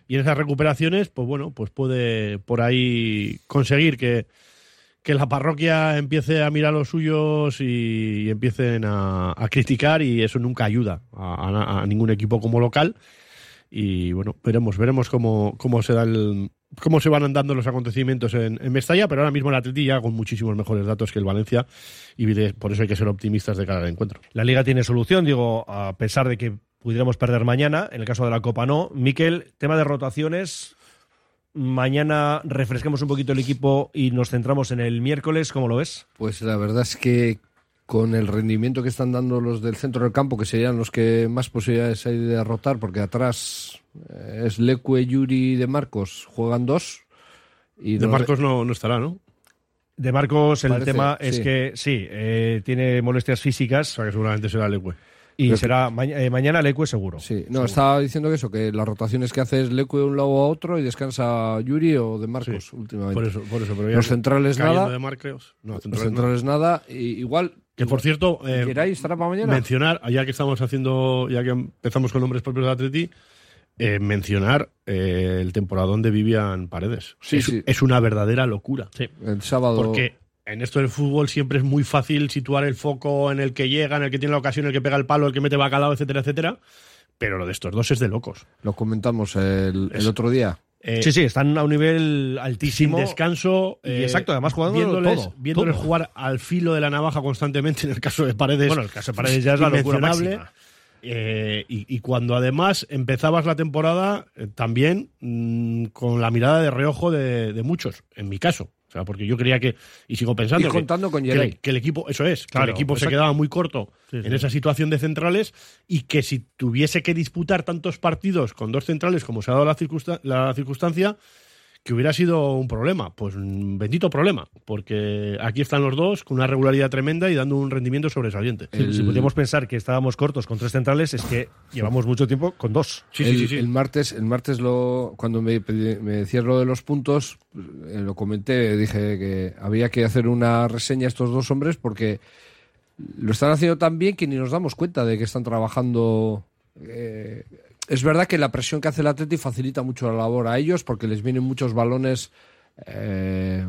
en esas recuperaciones, pues bueno, pues puede por ahí conseguir que, que la parroquia empiece a mirar los suyos y, y empiecen a, criticar y eso nunca ayuda a, a, a, ningún equipo como local. Y bueno, veremos, veremos cómo, cómo se da el, cómo se van andando los acontecimientos en, en Mestalla, pero ahora mismo el Atleti ya con muchísimos mejores datos que el Valencia y por eso hay que ser optimistas de cara al encuentro. La Liga tiene solución, digo, a pesar de que pudiéramos perder mañana, en el caso de la Copa no. Miquel, tema de rotaciones, mañana refresquemos un poquito el equipo y nos centramos en el miércoles, ¿cómo lo ves? Pues la verdad es que con el rendimiento que están dando los del centro del campo, que serían los que más posibilidades hay de derrotar, porque atrás eh, es Leque, Yuri de Marcos, juegan dos. Y de Marcos no, no estará, ¿no? De Marcos el Parece, tema es sí. que sí, eh, tiene molestias físicas. O sea que seguramente será Leque. Y Pero será ma eh, mañana Leque seguro. Sí, no, seguro. estaba diciendo que eso, que las rotaciones que hace es Leque de un lado a otro y descansa Yuri o de Marcos sí, últimamente. Por eso, por eso. Pero los centrales nada. De Marcos, no, centrales los centrales no. nada. Y igual. Que por cierto, eh, estará para mañana? mencionar, ya que estamos haciendo, ya que empezamos con nombres propios de Atleti, eh, mencionar eh, el temporadón de Vivian Paredes. Sí, es, sí. es una verdadera locura. Sí. El sábado. Porque en esto del fútbol siempre es muy fácil situar el foco en el que llega, en el que tiene la ocasión, en el que pega el palo, el que mete bacalao, etcétera, etcétera. Pero lo de estos dos es de locos. Lo comentamos el, el otro día. Eh, sí, sí, están a un nivel altísimo. Sin descanso. Eh, exacto, además jugando viéndoles, todo. Viéndoles todo. jugar al filo de la navaja constantemente en el caso de Paredes. Bueno, el caso de Paredes ya es la locura máxima. Eh, y, y, cuando además empezabas la temporada eh, también mmm, con la mirada de reojo de, de, muchos, en mi caso. O sea, porque yo creía que, y sigo pensando, y contando que, con que, que, el equipo, eso es, claro, que el equipo exacto. se quedaba muy corto sí, sí. en esa situación de centrales y que si tuviese que disputar tantos partidos con dos centrales como se ha dado la, circunstan la circunstancia, que hubiera sido un problema. Pues un bendito problema, porque aquí están los dos con una regularidad tremenda y dando un rendimiento sobresaliente. El... Si podíamos pensar que estábamos cortos con tres centrales, es que *laughs* llevamos mucho tiempo con dos. Sí, el, sí, sí, el, martes, el martes lo, cuando me, me decías lo de los puntos, eh, lo comenté, dije que había que hacer una reseña a estos dos hombres porque lo están haciendo tan bien que ni nos damos cuenta de que están trabajando. Eh, es verdad que la presión que hace el Atleti facilita mucho la labor a ellos porque les vienen muchos balones. Eh,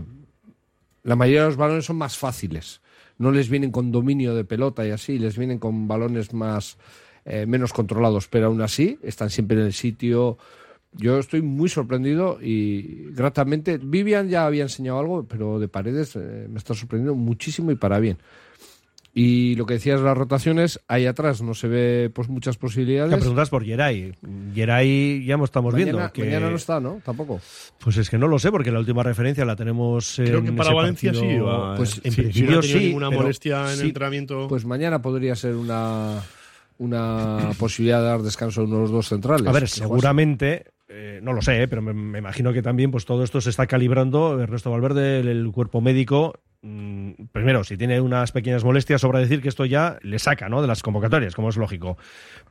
la mayoría de los balones son más fáciles. No les vienen con dominio de pelota y así, les vienen con balones más eh, menos controlados, pero aún así están siempre en el sitio. Yo estoy muy sorprendido y gratamente. Vivian ya había enseñado algo, pero de paredes eh, me está sorprendiendo muchísimo y para bien. Y lo que decías, las rotaciones, ahí atrás no se ve pues muchas posibilidades. Te preguntas por Geray. Geray ya estamos mañana, viendo que... Mañana no está, ¿no? Tampoco. Pues es que no lo sé, porque la última referencia la tenemos Creo que para Valencia partido... sí. Va, pues en sí, principio sí, no ninguna pero... molestia en sí, el entrenamiento. Pues mañana podría ser una, una posibilidad de dar descanso a uno de los dos centrales. A ver, seguramente... Eh, no lo sé, eh, pero me, me, imagino que también pues todo esto se está calibrando. Ernesto Valverde, el, el cuerpo médico, mm, primero, si tiene unas pequeñas molestias, sobra decir que esto ya le saca ¿no? de las convocatorias, como es lógico.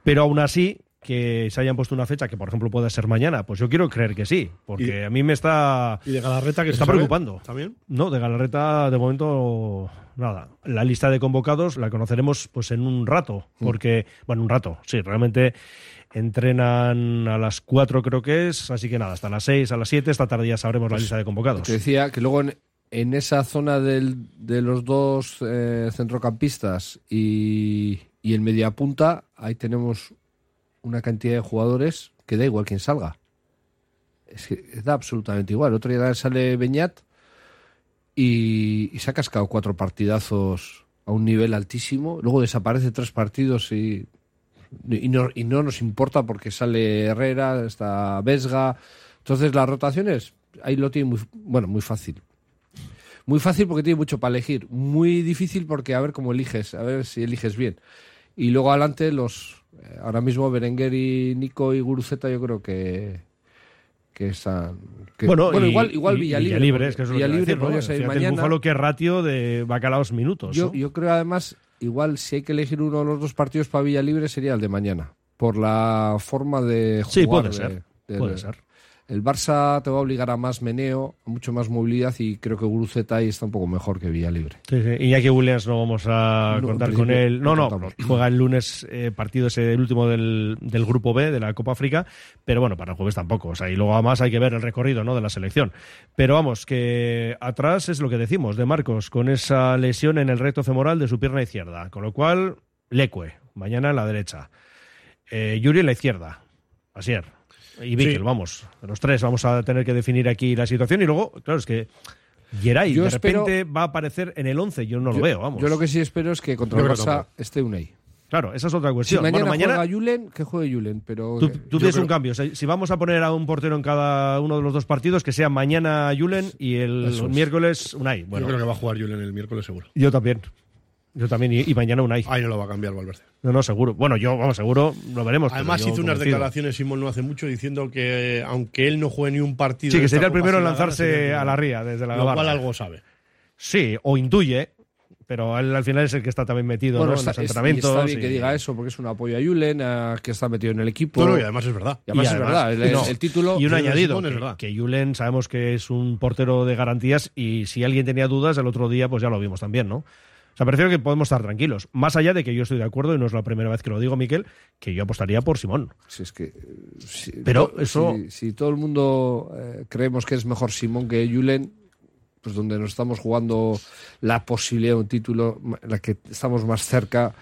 Pero aún así, que se hayan puesto una fecha que, por ejemplo, pueda ser mañana, pues yo quiero creer que sí, porque a mí me está, ¿Y de Galarreta que me está sabe? preocupando. ¿También? No, de Galarreta de momento nada. La lista de convocados la conoceremos pues en un rato, Mm. porque, bueno, un rato, sí, realmente entrenan a las 4 creo que es, así que nada, hasta las 6, a las 7, esta tarde ya sabremos la lista de convocados. Te decía que luego en, en esa zona del- de los dos eh, centrocampistas y, y el mediapunta, ahí tenemos una cantidad de jugadores que da igual quién salga. Es que da absolutamente igual. Otro día sale Beñat y, y se ha cascado cuatro partidazos a un nivel altísimo. Luego desaparece tres partidos y, y, no, y no nos importa porque sale Herrera, está Vesga. Entonces las rotaciones ahí lo tiene muy, bueno, muy fácil. Muy fácil porque tiene mucho para elegir. Muy difícil porque a ver cómo eliges, a ver si eliges bien. Y luego adelante los eh, ahora mismo Berenguer y Nico y Guruceta yo creo que que están que- bueno, y- igual igual Villalibre, Villalibre, es que es lo que Villalibre decir, ¿no? podría salir Fíjate, el mañana. Búfalo, qué ratio de bacalaos minutos. Yo, ¿no? yo creo además, igual si hay que elegir uno de los dos partidos para Villalibre sería el de mañana, por la forma de jugar. Sí, puede de- ser, puede ser. El Barça te va a obligar a más meneo, a mucho más movilidad y creo que Guruceta ahí está un poco mejor que Villalibre. Sí, sí. Iñaki Williams no vamos a No, contar con él. No, no no, juega el lunes eh, partido ese, el último del, del grupo B de la Copa África, pero bueno, para el jueves tampoco. O sea, y luego además hay que ver el recorrido ¿no? de la selección. Pero vamos, que atrás es lo que decimos de Marcos, con esa lesión en el recto femoral de su pierna izquierda. Con lo cual, Lecue, mañana en la derecha. Eh, Yuri en la izquierda. Asier. Y Mikel, Sí. vamos. Los tres vamos a tener que definir aquí la situación. Y luego, claro, es que Geray Yo de espero- repente va a aparecer en el 11. Yo no lo yo, veo, vamos. Yo lo que sí espero es que contra el Barça esté Unai. Claro, esa es otra Si cuestión. mañana, bueno, mañana juega Julen, que juegue Julen, pero tú, tienes creo- un cambio. O sea, si vamos a poner a un portero en cada uno de los dos partidos, que sea mañana Julen y el es. miércoles Unai. Bueno, Yo creo que va a jugar Julen el miércoles seguro. yo también. Yo también. Y, y mañana Unai. Ahí no lo va a cambiar Valverde. No, no, seguro. Bueno, yo, vamos, seguro lo veremos. Además hizo unas convencido. declaraciones Simón no hace mucho diciendo que aunque él no juegue ni un partido... Sí, que sería el primero en la lanzarse a la ría desde la Lo cual algo sabe. Sí, o intuye, pero él al final es el que está también metido Bueno, ¿no? está, en los es- entrenamientos. está bien y- que diga eso, porque es un apoyo a Julen, a- que está metido en el equipo. No, no, y además es verdad. Y además Y es además- verdad, el, no, el título... Y un añadido, es que, verdad. que Julen sabemos que es un portero de garantías y si alguien tenía dudas, el otro día pues ya lo vimos también, ¿no? Sea, prefiero que podemos estar tranquilos. Más allá de que yo estoy de acuerdo, y no es la primera vez que lo digo, Miquel, que yo apostaría por Simón. Si es que, eh, si- Pero eso- Si, si todo el mundo eh, creemos que es mejor Simón que Julen, pues donde nos estamos jugando la posibilidad de un título, la que estamos más cerca,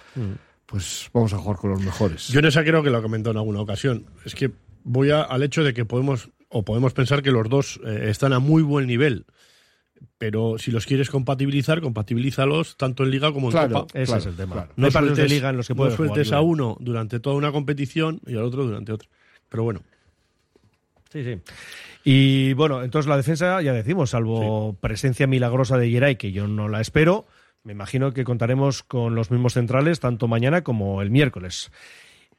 pues vamos a jugar con los mejores. Yo en esa creo que lo he comentado en alguna ocasión. Es que voy a- al hecho de que podemos o podemos pensar que los dos eh, están a muy buen nivel. Pero si los quieres compatibilizar, compatibilízalos tanto en liga como en Claro, copa. Ese Claro, es el tema. claro. No hay partidos de sueltes- liga en los que no puedes jugar, sueltes a uno durante toda una competición y al otro durante otra. Pero bueno, Sí, sí. Y bueno, entonces la defensa, ya decimos, salvo presencia milagrosa de Geray, que yo no la espero, me imagino que contaremos con los mismos centrales tanto mañana como el miércoles.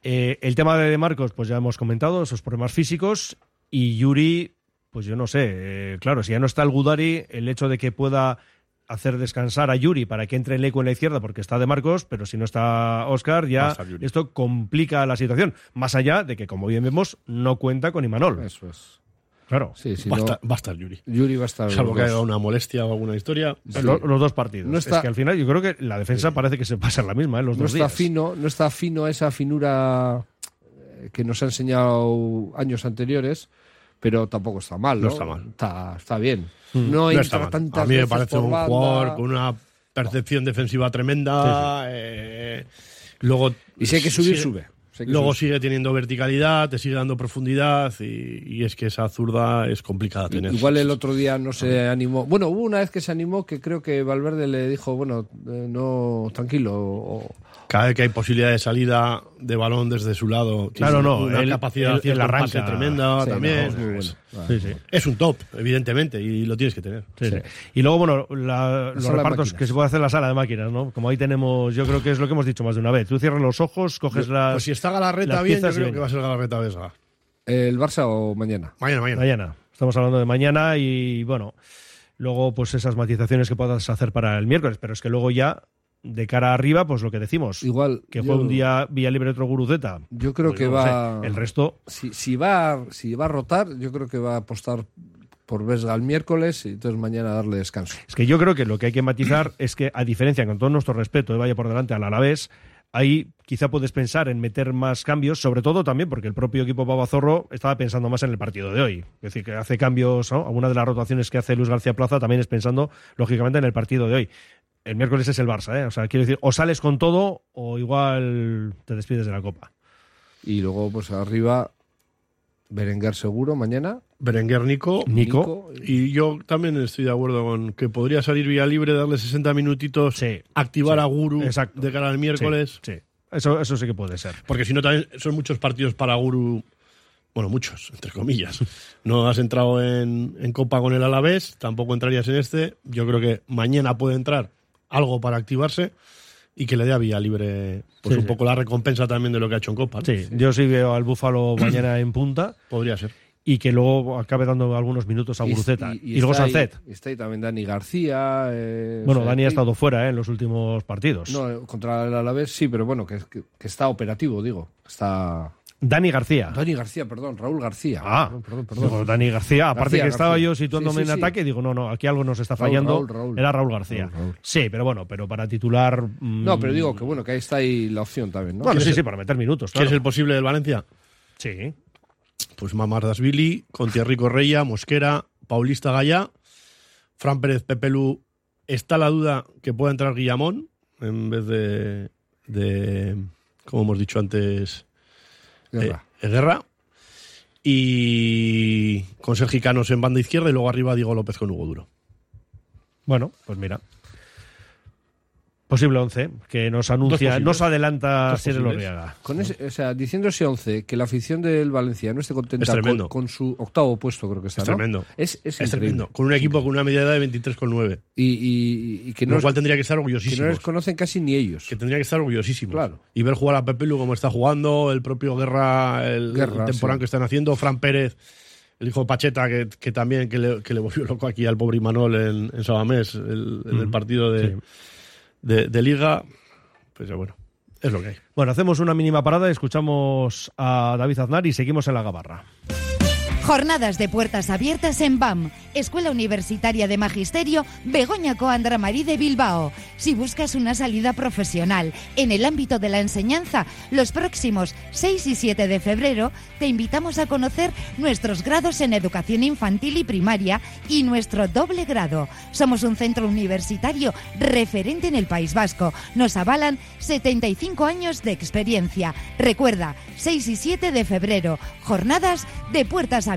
Eh, el tema de Marcos, pues ya hemos comentado, esos problemas físicos. Y Yuri, pues yo no sé, eh, claro, si ya no está el Gudari, el hecho de que pueda hacer descansar a Yuri para que entre el eco en la izquierda porque está de Marcos, pero si no está Oscar, ya esto complica la situación. Más allá de que, como bien vemos, no cuenta con Imanol. Eso es. Claro. Sí, si va, no, a estar, va a estar Yuri. Yuri va a estar. Salvo que haya una molestia o alguna historia. Lo- los dos partidos. No está- es que al final yo creo que la defensa parece que se pasa la misma, ¿eh? Los no dos está días. fino, no está fino a esa finura eh, que nos ha enseñado años anteriores, pero tampoco está mal, ¿no? No está mal. Está, está bien. Mm. No No entra está mal. tantas A mí me parece un banda. jugador con una percepción defensiva tremenda. eh, luego Y si hay que subir, sigue- sube. Si hay que Luego subir. sigue teniendo verticalidad, te sigue dando profundidad y, y es que esa zurda es complicada tener. Igual el otro día no se animó. Bueno, hubo una vez que se animó que creo que Valverde le dijo, bueno, eh, no, tranquilo. o- Cada vez que hay posibilidad de salida de balón desde su lado, tiene Claro, no, una él- capacidad de arranca. tremenda Sí, también. no, es muy bueno. es, Sí, sí. es un top, evidentemente, y lo tienes que tener. Sí, sí. Y luego, bueno, la- los repartos que se puede hacer en la sala de máquinas, ¿no? Como ahí tenemos, yo creo que es lo que hemos dicho más de una vez. Tú cierras los ojos, coges las. Pues si está Galarreta bien, yo creo que va a ser Galarreta Vesga. ¿El Barça o mañana? Mañana, mañana. Mañana. Estamos hablando de mañana y bueno. luego pues esas matizaciones que puedas hacer para el miércoles, pero es que luego ya de cara arriba, pues lo que decimos. Igual. Que juegue un día Vía Libre otro Guruzeta. Yo creo Pues que no va. sé. El resto. Si, si va, si va a rotar, yo creo que va a apostar por Vesga el miércoles y entonces mañana darle descanso. Es que yo creo que lo que hay que matizar *clears throat* es que, a diferencia, con todo nuestro respeto, de vaya por delante al Alavés, ahí quizá puedes pensar en meter más cambios, sobre todo también porque el propio equipo Babazorro estaba pensando más en el partido de hoy. Es decir, que hace cambios, ¿no? alguna de las rotaciones que hace Luis García Plaza también es pensando, lógicamente, en el partido de hoy. El miércoles es el Barça, ¿eh? O sea, quiero decir, o sales con todo o igual te despides de la Copa. Y luego, pues arriba, Berenguer seguro mañana. Berenguer Nico. Nico. Y yo también estoy de acuerdo con que podría salir vía libre, darle 60 minutitos, activar sí, a Guru exacto. de cara al miércoles. Sí, sí. Eso, eso sí que puede ser. Porque si no, también son muchos partidos para Guru. Bueno, muchos, entre comillas. No has entrado en, en Copa con el Alavés, tampoco entrarías en este. Yo creo que mañana puede entrar algo para activarse y que le dé a vía libre pues Sí, un sí. poco la recompensa también de lo que ha hecho en Copa. ¿no? Sí, yo sí veo al Búfalo *clears throat* mañana en punta. Podría ser. Y que luego acabe dando algunos minutos a Y- Guruceta. Y, y luego está ahí- Sancet. Está ahí también Dani García. eh, Bueno, o sea, Dani ha estado fuera ¿eh? en los últimos partidos. No, eh, contra el Alavés sí, pero bueno, que, que- que está operativo, digo. Está. Dani García. Dani García, perdón, Raúl García. Ah, Perdón, perdón, perdón. Digo, Dani García, aparte García, que estaba García. yo situándome Sí, sí, en sí. ataque, digo, no, no, aquí algo nos está Raúl, fallando. Raúl, Raúl. Era Raúl García. Sí, pero bueno, pero para titular. mm, No, pero digo que bueno, que ahí está ahí la opción también, ¿no? Bueno, ¿Quién sí, sí, para meter minutos. ¿Quién Claro. es el posible del Valencia? Sí. Pues Mamardasvili, con Thierry Correia, Mosquera, Paulista Gallá, Fran Pérez Pepelu. Está la duda que pueda entrar Guillamón en vez de, de como hemos dicho antes, Guerra. eh, Guerra. Y con Sergi Canos en banda izquierda y luego arriba Diego López con Hugo Duro. Bueno, pues mira. Posible 11, que nos anuncia, nos adelanta Cyril. Orriaga. Con ese, o sea, diciendo ese 11, que la afición del Valencia no esté contenta Es con, su octavo puesto, creo que está, Es ¿no? tremendo. Es, es, Es tremendo. Con un equipo con una media edad de 23,9. Y, y, y que no, lo cual tendría que estar que no orgullosísimos. les conocen casi ni ellos. que tendría que estar orgullosísimos. Claro. Y ver jugar a Pepelu como está jugando, el propio Guerra, el, Guerra, temporán sí. que están haciendo, Fran Pérez, el hijo de Pacheta, que, que también que le, que le volvió loco aquí al pobre Imanol en, en Sabamés, el, en el partido de, sí. De, Liga. Pues ya bueno, es lo que hay. Bueno, hacemos una mínima parada, escuchamos a David Aznar y seguimos en la gabarra. Jornadas de puertas abiertas en BAM, Escuela Universitaria de Magisterio Begoña Coandra Marí de Bilbao. Si buscas una salida profesional en el ámbito de la enseñanza, los próximos 6 y 7 de febrero te invitamos a conocer nuestros grados en educación infantil y primaria y nuestro doble grado. Somos un centro universitario referente en el País Vasco. Nos avalan 75 años de experiencia. Recuerda, 6 y 7 de febrero, jornadas de puertas abiertas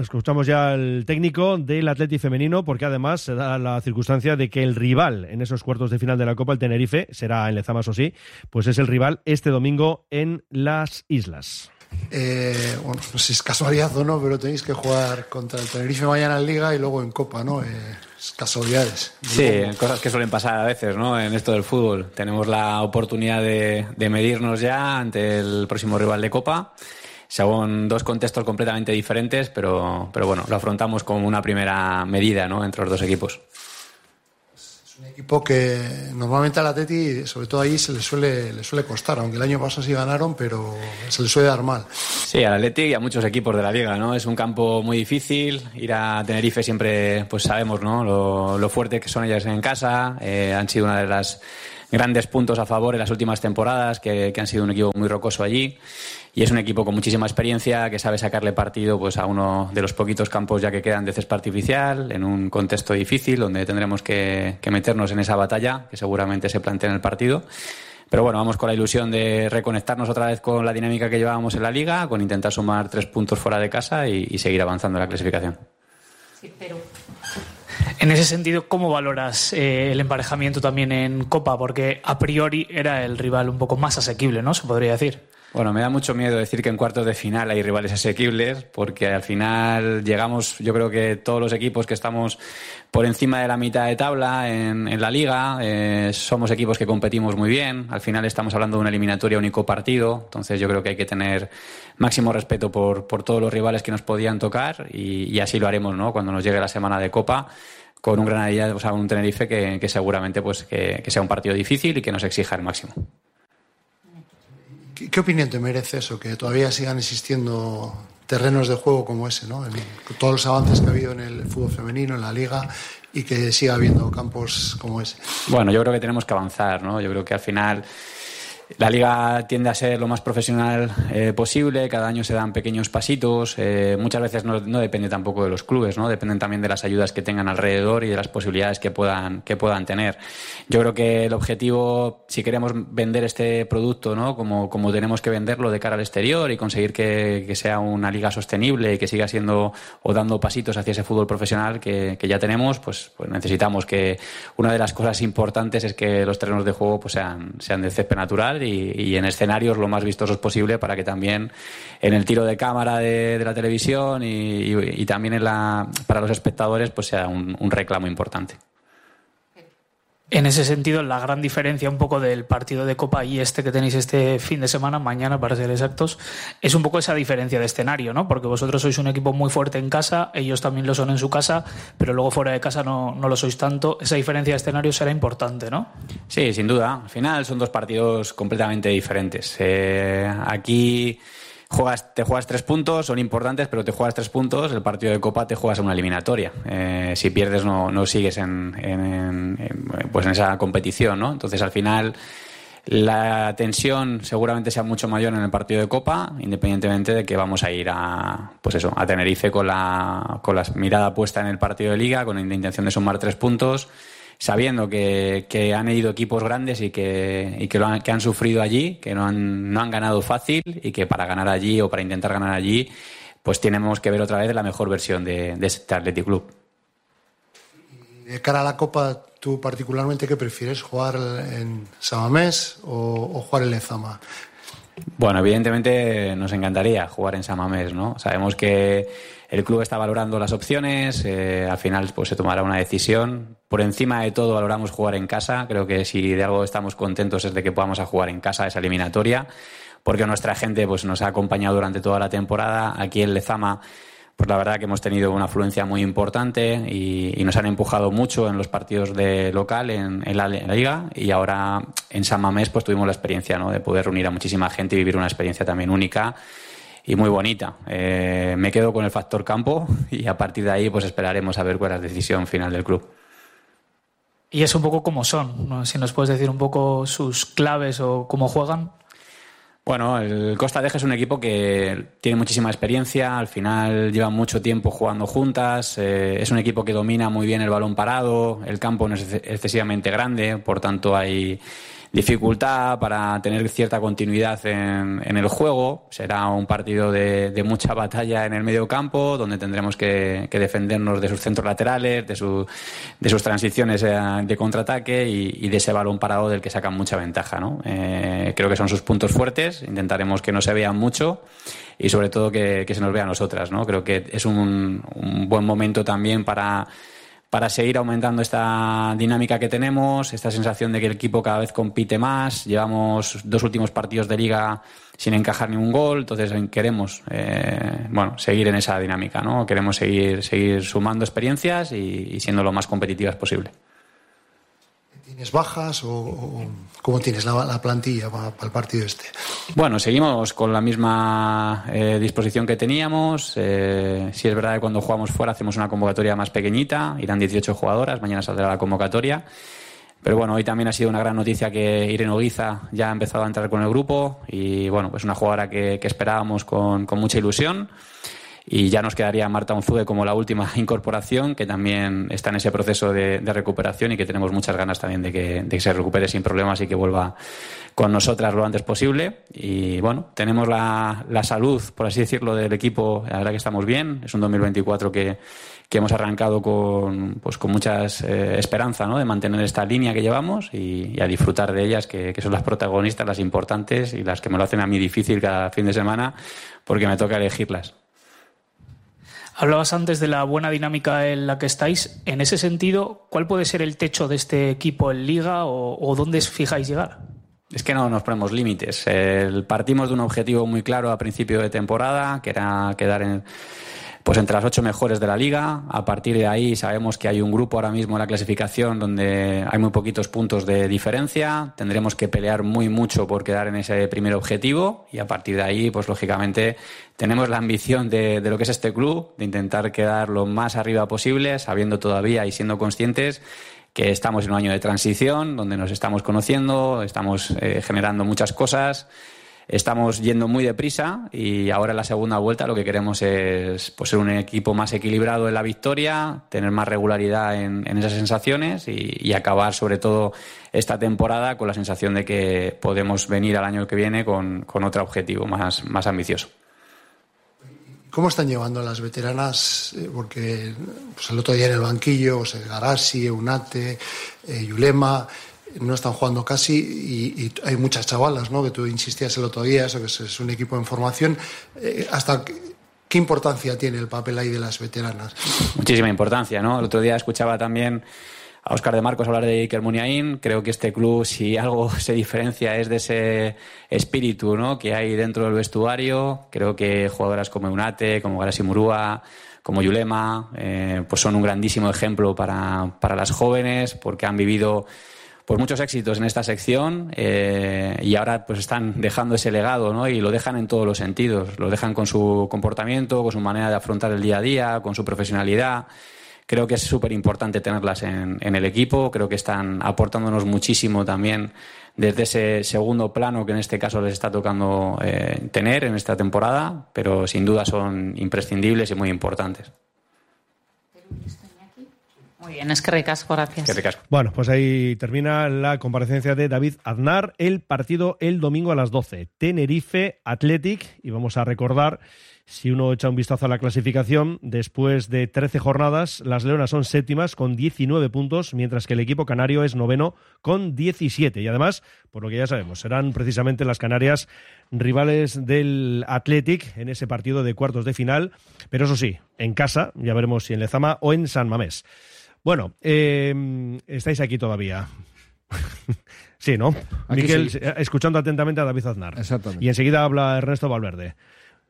Escuchamos ya al técnico del Atleti femenino, porque además se da la circunstancia de que el rival en esos cuartos de final de la Copa, el Tenerife, será en Lezama, o sí, pues es el rival este domingo en las Islas. Eh, bueno, no sé si es casualidad o no, pero tenéis que jugar contra el Tenerife mañana en Liga y luego en Copa, ¿no? Eh, es casualidades. Sí, cosas que suelen pasar a veces, ¿no? En esto del fútbol. Tenemos la oportunidad de, de medirnos ya ante el próximo rival de Copa. Son dos contextos completamente diferentes, pero, pero bueno, lo afrontamos como una primera medida, ¿no? Entre los dos equipos. Un equipo que normalmente al Atleti, sobre todo ahí, se le suele, le suele costar, aunque el año pasado sí ganaron, pero se le suele dar mal. Sí, al Athletic y a muchos equipos de la liga, ¿no? Es un campo muy difícil. Ir a Tenerife siempre, pues sabemos, ¿no? Lo, lo fuerte que son ellas en casa. Eh, han sido una de las grandes puntos a favor en las últimas temporadas, que, que han sido un equipo muy rocoso allí y es un equipo con muchísima experiencia que sabe sacarle partido pues a uno de los poquitos campos ya que quedan de césped artificial en un contexto difícil donde tendremos que, que meternos en esa batalla que seguramente se plantea en el partido. Pero bueno, vamos con la ilusión de reconectarnos otra vez con la dinámica que llevábamos en la liga, con intentar sumar tres puntos fuera de casa y, y seguir avanzando en la clasificación. Sí, pero... En ese sentido, ¿cómo valoras eh, el emparejamiento también en Copa? Porque a priori era el rival un poco más asequible, ¿no? Se podría decir. Bueno, me da mucho miedo decir que en cuartos de final hay rivales asequibles, porque al final llegamos, yo creo que todos los equipos que estamos por encima de la mitad de tabla en, la liga, eh, somos equipos que competimos muy bien. Al final estamos hablando de una eliminatoria único partido, entonces yo creo que hay que tener máximo respeto por, por todos los rivales que nos podían tocar y, así lo haremos, ¿no? Cuando nos llegue la semana de Copa con un Granadilla, o sea, un Tenerife que, seguramente pues que sea un partido difícil y que nos exija el máximo. ¿Qué, ¿Qué, opinión te merece eso? Que todavía sigan existiendo terrenos de juego como ese, ¿no? Todos los avances que ha habido en el fútbol femenino, en la liga, y que siga habiendo campos como ese. Bueno, yo creo que tenemos que avanzar, ¿no? Yo creo que al final la liga tiende a ser lo más profesional eh, posible, cada año se dan pequeños pasitos, eh, muchas veces no, depende tampoco de los clubes, ¿no? dependen también de las ayudas que tengan alrededor y de las posibilidades que puedan, que puedan tener. Yo creo que el objetivo, si queremos vender este producto ¿no? como, como tenemos que venderlo de cara al exterior y conseguir que, que sea una liga sostenible y que siga siendo o dando pasitos hacia ese fútbol profesional que, que ya tenemos, pues, pues, necesitamos que una de las cosas importantes es que los terrenos de juego pues sean, sean de césped natural y, en escenarios lo más vistosos posible para que también en el tiro de cámara de, la televisión y, también en la, para los espectadores pues sea un reclamo importante. En ese sentido, la gran diferencia un poco del partido de Copa y este que tenéis este fin de semana, mañana para ser exactos, es un poco esa diferencia de escenario, ¿no? Porque vosotros sois un equipo muy fuerte en casa, ellos también lo son en su casa, pero luego fuera de casa no, no lo sois tanto. Esa diferencia de escenario será importante, ¿no? Sí, sin duda. Al final son dos partidos completamente diferentes. Eh, aquí juegas, te juegas tres puntos, son importantes, pero te juegas tres puntos, el partido de Copa te juegas una eliminatoria. Eh, si pierdes no, no sigues en, pues en esa competición, ¿no? Entonces al final la tensión seguramente sea mucho mayor en el partido de Copa, independientemente de que vamos a ir a, pues eso, a Tenerife con la, con la mirada puesta en el partido de Liga, con la intención de sumar tres puntos sabiendo que, que, han ido equipos grandes y que, y que, lo han, que han sufrido allí, que no han, no han ganado fácil y que para ganar allí o para intentar ganar allí, pues tenemos que ver otra vez la mejor versión de, de este Athletic Club. De cara a la Copa, ¿tú particularmente qué prefieres? ¿Jugar en Samamés o, o jugar en Lezama? Bueno, evidentemente nos encantaría jugar en Samamés, ¿no? Sabemos que el club está valorando las opciones, eh, al final pues se tomará una decisión. Por encima de todo valoramos jugar en casa, creo que si de algo estamos contentos es de que podamos jugar en casa esa eliminatoria, porque nuestra gente pues nos ha acompañado durante toda la temporada. Aquí en Lezama pues la verdad que hemos tenido una afluencia muy importante y, y nos han empujado mucho en los partidos de local en, la, liga y ahora en San Mamés pues tuvimos la experiencia de poder reunir a muchísima gente y vivir una experiencia también única y muy bonita. Eh, me quedo con el factor campo *laughs* y a partir de ahí pues esperaremos a ver cuál es la decisión final del club. Y es un poco como son, ¿no? si nos puedes decir un poco sus claves o cómo juegan. Bueno, el Costa Deje es un equipo que tiene muchísima experiencia, al final lleva mucho tiempo jugando juntas, eh, es un equipo que domina muy bien el balón parado, el campo no es excesivamente grande, por tanto hay dificultad para tener cierta continuidad en, en el juego. Será un partido de, de, mucha batalla en el medio campo, donde tendremos que, que defendernos de sus centros laterales, de, su, de sus transiciones eh, de contraataque y, de ese balón parado del que sacan mucha ventaja. ¿no? Eh, creo que son sus puntos fuertes. Intentaremos que no se vean mucho y sobre todo que, que se nos vea a nosotras. ¿no? Creo que es un, un buen momento también para para seguir aumentando esta dinámica que tenemos, esta sensación de que el equipo cada vez compite más. Llevamos dos últimos partidos de liga sin encajar ningún gol, entonces queremos eh, bueno, seguir en esa dinámica, ¿no? Queremos seguir, seguir sumando experiencias y siendo lo más competitivas posible. ¿Tienes bajas o, cómo tienes la, la, plantilla para, el partido este? Bueno, seguimos con la misma eh, disposición que teníamos. Eh, si es verdad que cuando jugamos fuera hacemos una convocatoria más pequeñita, irán 18 jugadoras, mañana saldrá la convocatoria. Pero bueno, hoy también ha sido una gran noticia que Irene Oguiza ya ha empezado a entrar con el grupo y bueno, pues una jugadora que, esperábamos con mucha ilusión. Y ya nos quedaría Marta Unzude como la última *laughs* incorporación, que también está en ese proceso de, recuperación y que tenemos muchas ganas también de que, se recupere sin problemas y que vuelva con nosotras lo antes posible. Y bueno, tenemos la, la salud, por así decirlo, del equipo. La verdad que estamos bien. Es un 2024 que, que hemos arrancado con, pues, con mucha eh, esperanza ¿no? de mantener esta línea que llevamos y, a disfrutar de ellas, que, son las protagonistas, las importantes y las que me lo hacen a mí difícil cada fin de semana porque me toca elegirlas. Hablabas antes de la buena dinámica en la que estáis. En ese sentido, ¿cuál puede ser el techo de este equipo en liga o, dónde fijáis llegar? Es que no nos ponemos límites. Partimos de un objetivo muy claro a principio de temporada, que era quedar en pues entre las ocho mejores de la liga. A partir de ahí sabemos que hay un grupo ahora mismo en la clasificación donde hay muy poquitos puntos de diferencia. Tendremos que pelear muy mucho por quedar en ese primer objetivo y a partir de ahí, pues lógicamente tenemos la ambición de, lo que es este club, de intentar quedar lo más arriba posible, sabiendo todavía y siendo conscientes que estamos en un año de transición, donde nos estamos conociendo, estamos eh, generando muchas cosas estamos yendo muy deprisa y ahora en la segunda vuelta lo que queremos es pues, ser un equipo más equilibrado en la victoria, tener más regularidad en, esas sensaciones y, acabar sobre todo esta temporada con la sensación de que podemos venir al año que viene con, otro objetivo más, ambicioso. ¿Cómo están llevando las veteranas? Porque pues, el otro día en el banquillo, o sea, Garasi, Eunate, eh, Yulema, no están jugando casi y, hay muchas chavalas, ¿no? Que tú insistías el otro día, eso que es, un equipo en formación. Eh, ¿Hasta qué importancia tiene el papel ahí de las veteranas? Muchísima importancia, ¿no? El otro día escuchaba también a Oscar de Marcos hablar de Iker Muniain. Creo que este club, si algo *laughs* se diferencia, es de ese espíritu, ¿no? Que hay dentro del vestuario. Creo que jugadoras como Eunate, como Garasi Murúa, como Yulema, eh, pues son un grandísimo ejemplo para, para las jóvenes porque han vivido pues muchos éxitos en esta sección eh, y ahora pues están dejando ese legado ¿no? y lo dejan en todos los sentidos. Lo dejan con su comportamiento, con su manera de afrontar el día a día, con su profesionalidad. Creo que es súper importante tenerlas en, el equipo. Creo que están aportándonos muchísimo también desde ese segundo plano que en este caso les está tocando eh, tener en esta temporada, pero sin duda son imprescindibles y muy importantes. Muy bien, es que recasco, gracias. Que. Bueno, pues ahí termina la comparecencia de David Aznar. El partido el domingo a las 12. Tenerife Athletic. Y vamos a recordar, si uno echa un vistazo a la clasificación, después de 13 jornadas, las Leonas son séptimas con 19 puntos, mientras que el equipo canario es noveno con 17. Y además, por lo que ya sabemos, serán precisamente las Canarias rivales del Athletic en ese partido de cuartos de final. Pero eso sí, en casa, ya veremos si en Lezama o en San Mamés. Bueno, eh, estáis aquí todavía. *laughs* sí, ¿no? Aquí Miquel, sí. escuchando atentamente a David Aznar. Exactamente. Y enseguida habla Ernesto Valverde.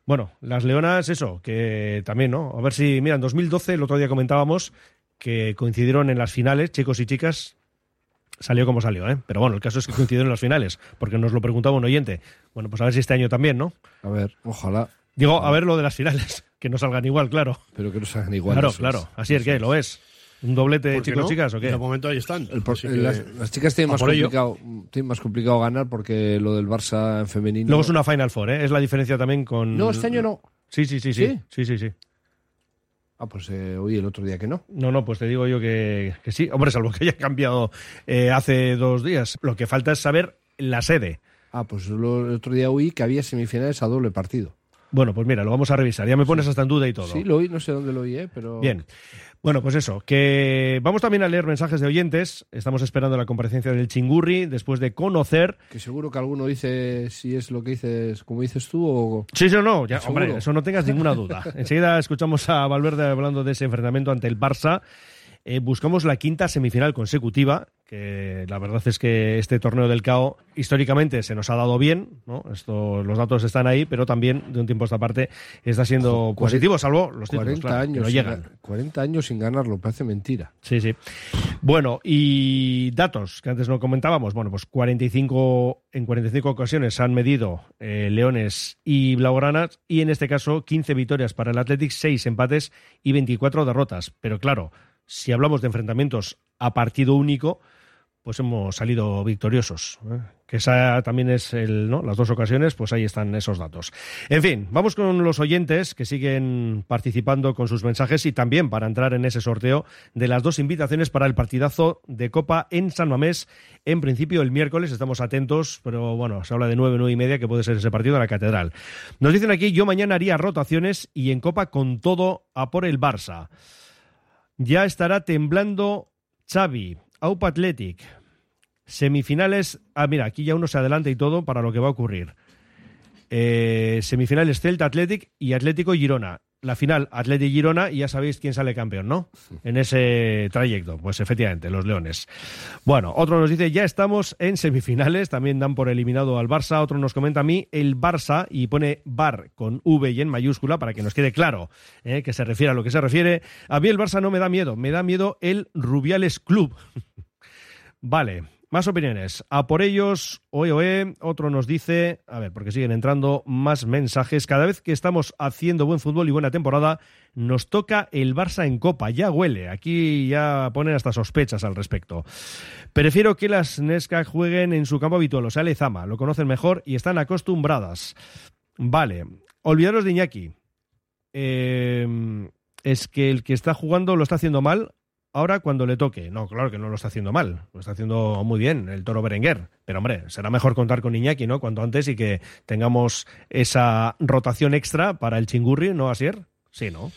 Bueno, las Leonas, eso, que también, ¿no? A ver si, mira, en 2012, el otro día comentábamos que coincidieron en las finales, chicos y chicas. Salió como salió, ¿eh? Pero bueno, el caso es que coincidieron en las finales, porque nos lo preguntaba un oyente. Bueno, pues a ver si este año también, ¿no? A ver, ojalá. Digo, a ver lo de las finales, *laughs* que no salgan igual, claro. Pero que no salgan igual. Claro, claro. Así es que lo es. ¿Un doblete de ¿Por qué chicos no? chicas o qué? De momento ahí están. El que- las, las chicas tienen a más, complicado, tienen más complicado ganar porque lo del Barça en femenino. Luego es una Final Four, ¿eh? Es la diferencia también con... No, este año no. Sí, sí, sí, sí. ¿Sí? Sí, sí, sí. Ah, pues eh, oí el otro día que no. No, no, pues te digo yo que, que sí. Hombre, salvo que haya cambiado eh, hace dos días. Lo que falta es saber la sede. Ah, pues lo- el otro día oí que había semifinales a doble partido. Bueno, pues mira, lo vamos a revisar. Ya me pones hasta en duda y todo. Sí, lo oí, no sé dónde lo oí, eh, pero. Bien. Bueno, pues eso, que vamos también a leer mensajes de oyentes. Estamos esperando la comparecencia del Chingurri después de conocer. Que seguro que alguno dice si es lo que dices, como dices tú, o. Sí, sí o no, ya, hombre, eso no tengas ninguna duda. *laughs* Enseguida escuchamos a Valverde hablando de ese enfrentamiento ante el Barça. Eh, buscamos la quinta semifinal consecutiva, que la verdad es que este torneo del CAO históricamente se nos ha dado bien, ¿no? Esto, los datos están ahí, pero también de un tiempo a esta parte está siendo Ojo, positivo, salvo los títulos, 40 claro, que años, no llegan. ga- 40 años sin ganarlo, parece mentira. Sí, sí. Bueno, y datos que antes no comentábamos. Bueno, pues 45, en 45 ocasiones se han medido eh, Leones y Blaugranas y en este caso 15 victorias para el Athletic, 6 empates y 24 derrotas. Pero claro, si hablamos de enfrentamientos a partido único, pues hemos salido victoriosos. ¿eh? Que esa también es el, ¿no? las dos ocasiones, pues ahí están esos datos. En fin, vamos con los oyentes que siguen participando con sus mensajes y también para entrar en ese sorteo de las dos invitaciones para el partidazo de Copa en San Mamés. En principio el miércoles, estamos atentos, pero bueno, se habla de nueve, nueve y media que puede ser ese partido de la Catedral. Nos dicen aquí, yo mañana haría rotaciones y en Copa con todo a por el Barça. Ya estará temblando Xavi. Aupa Athletic. Semifinales. Ah, mira, aquí ya uno se adelanta y todo para lo que va a ocurrir. Eh, semifinales Celta Athletic y Atlético Girona. La final Athletic Girona y ya sabéis quién sale campeón, ¿no? En ese trayecto. Pues efectivamente, los Leones. Bueno, otro nos dice, ya estamos en semifinales, también dan por eliminado al Barça. Otro nos comenta a mí, el Barça, y pone bar con V y en mayúscula para que nos quede claro ¿eh? que se refiere a lo que se refiere. A mí el Barça no me da miedo, me da miedo el Rubiales Club. *laughs* vale, más opiniones. A por ellos, oe, oe, otro nos dice, a ver, porque siguen entrando más mensajes. Cada vez que estamos haciendo buen fútbol y buena temporada, nos toca el Barça en Copa. Ya huele. Aquí ya ponen hasta sospechas al respecto. Prefiero que las Nesca jueguen en su campo habitual, o sea, Lezama. Lo conocen mejor y están acostumbradas. Vale. Olvidaros de Iñaki. Eh, es que el que está jugando lo está haciendo mal ahora cuando le toque. No, claro que no lo está haciendo mal, lo está haciendo muy bien el toro Berenguer. Pero hombre, será mejor contar con Iñaki, ¿no? Cuanto antes y que tengamos esa rotación extra para el chingurri, ¿no, Asier? Sí, ¿no?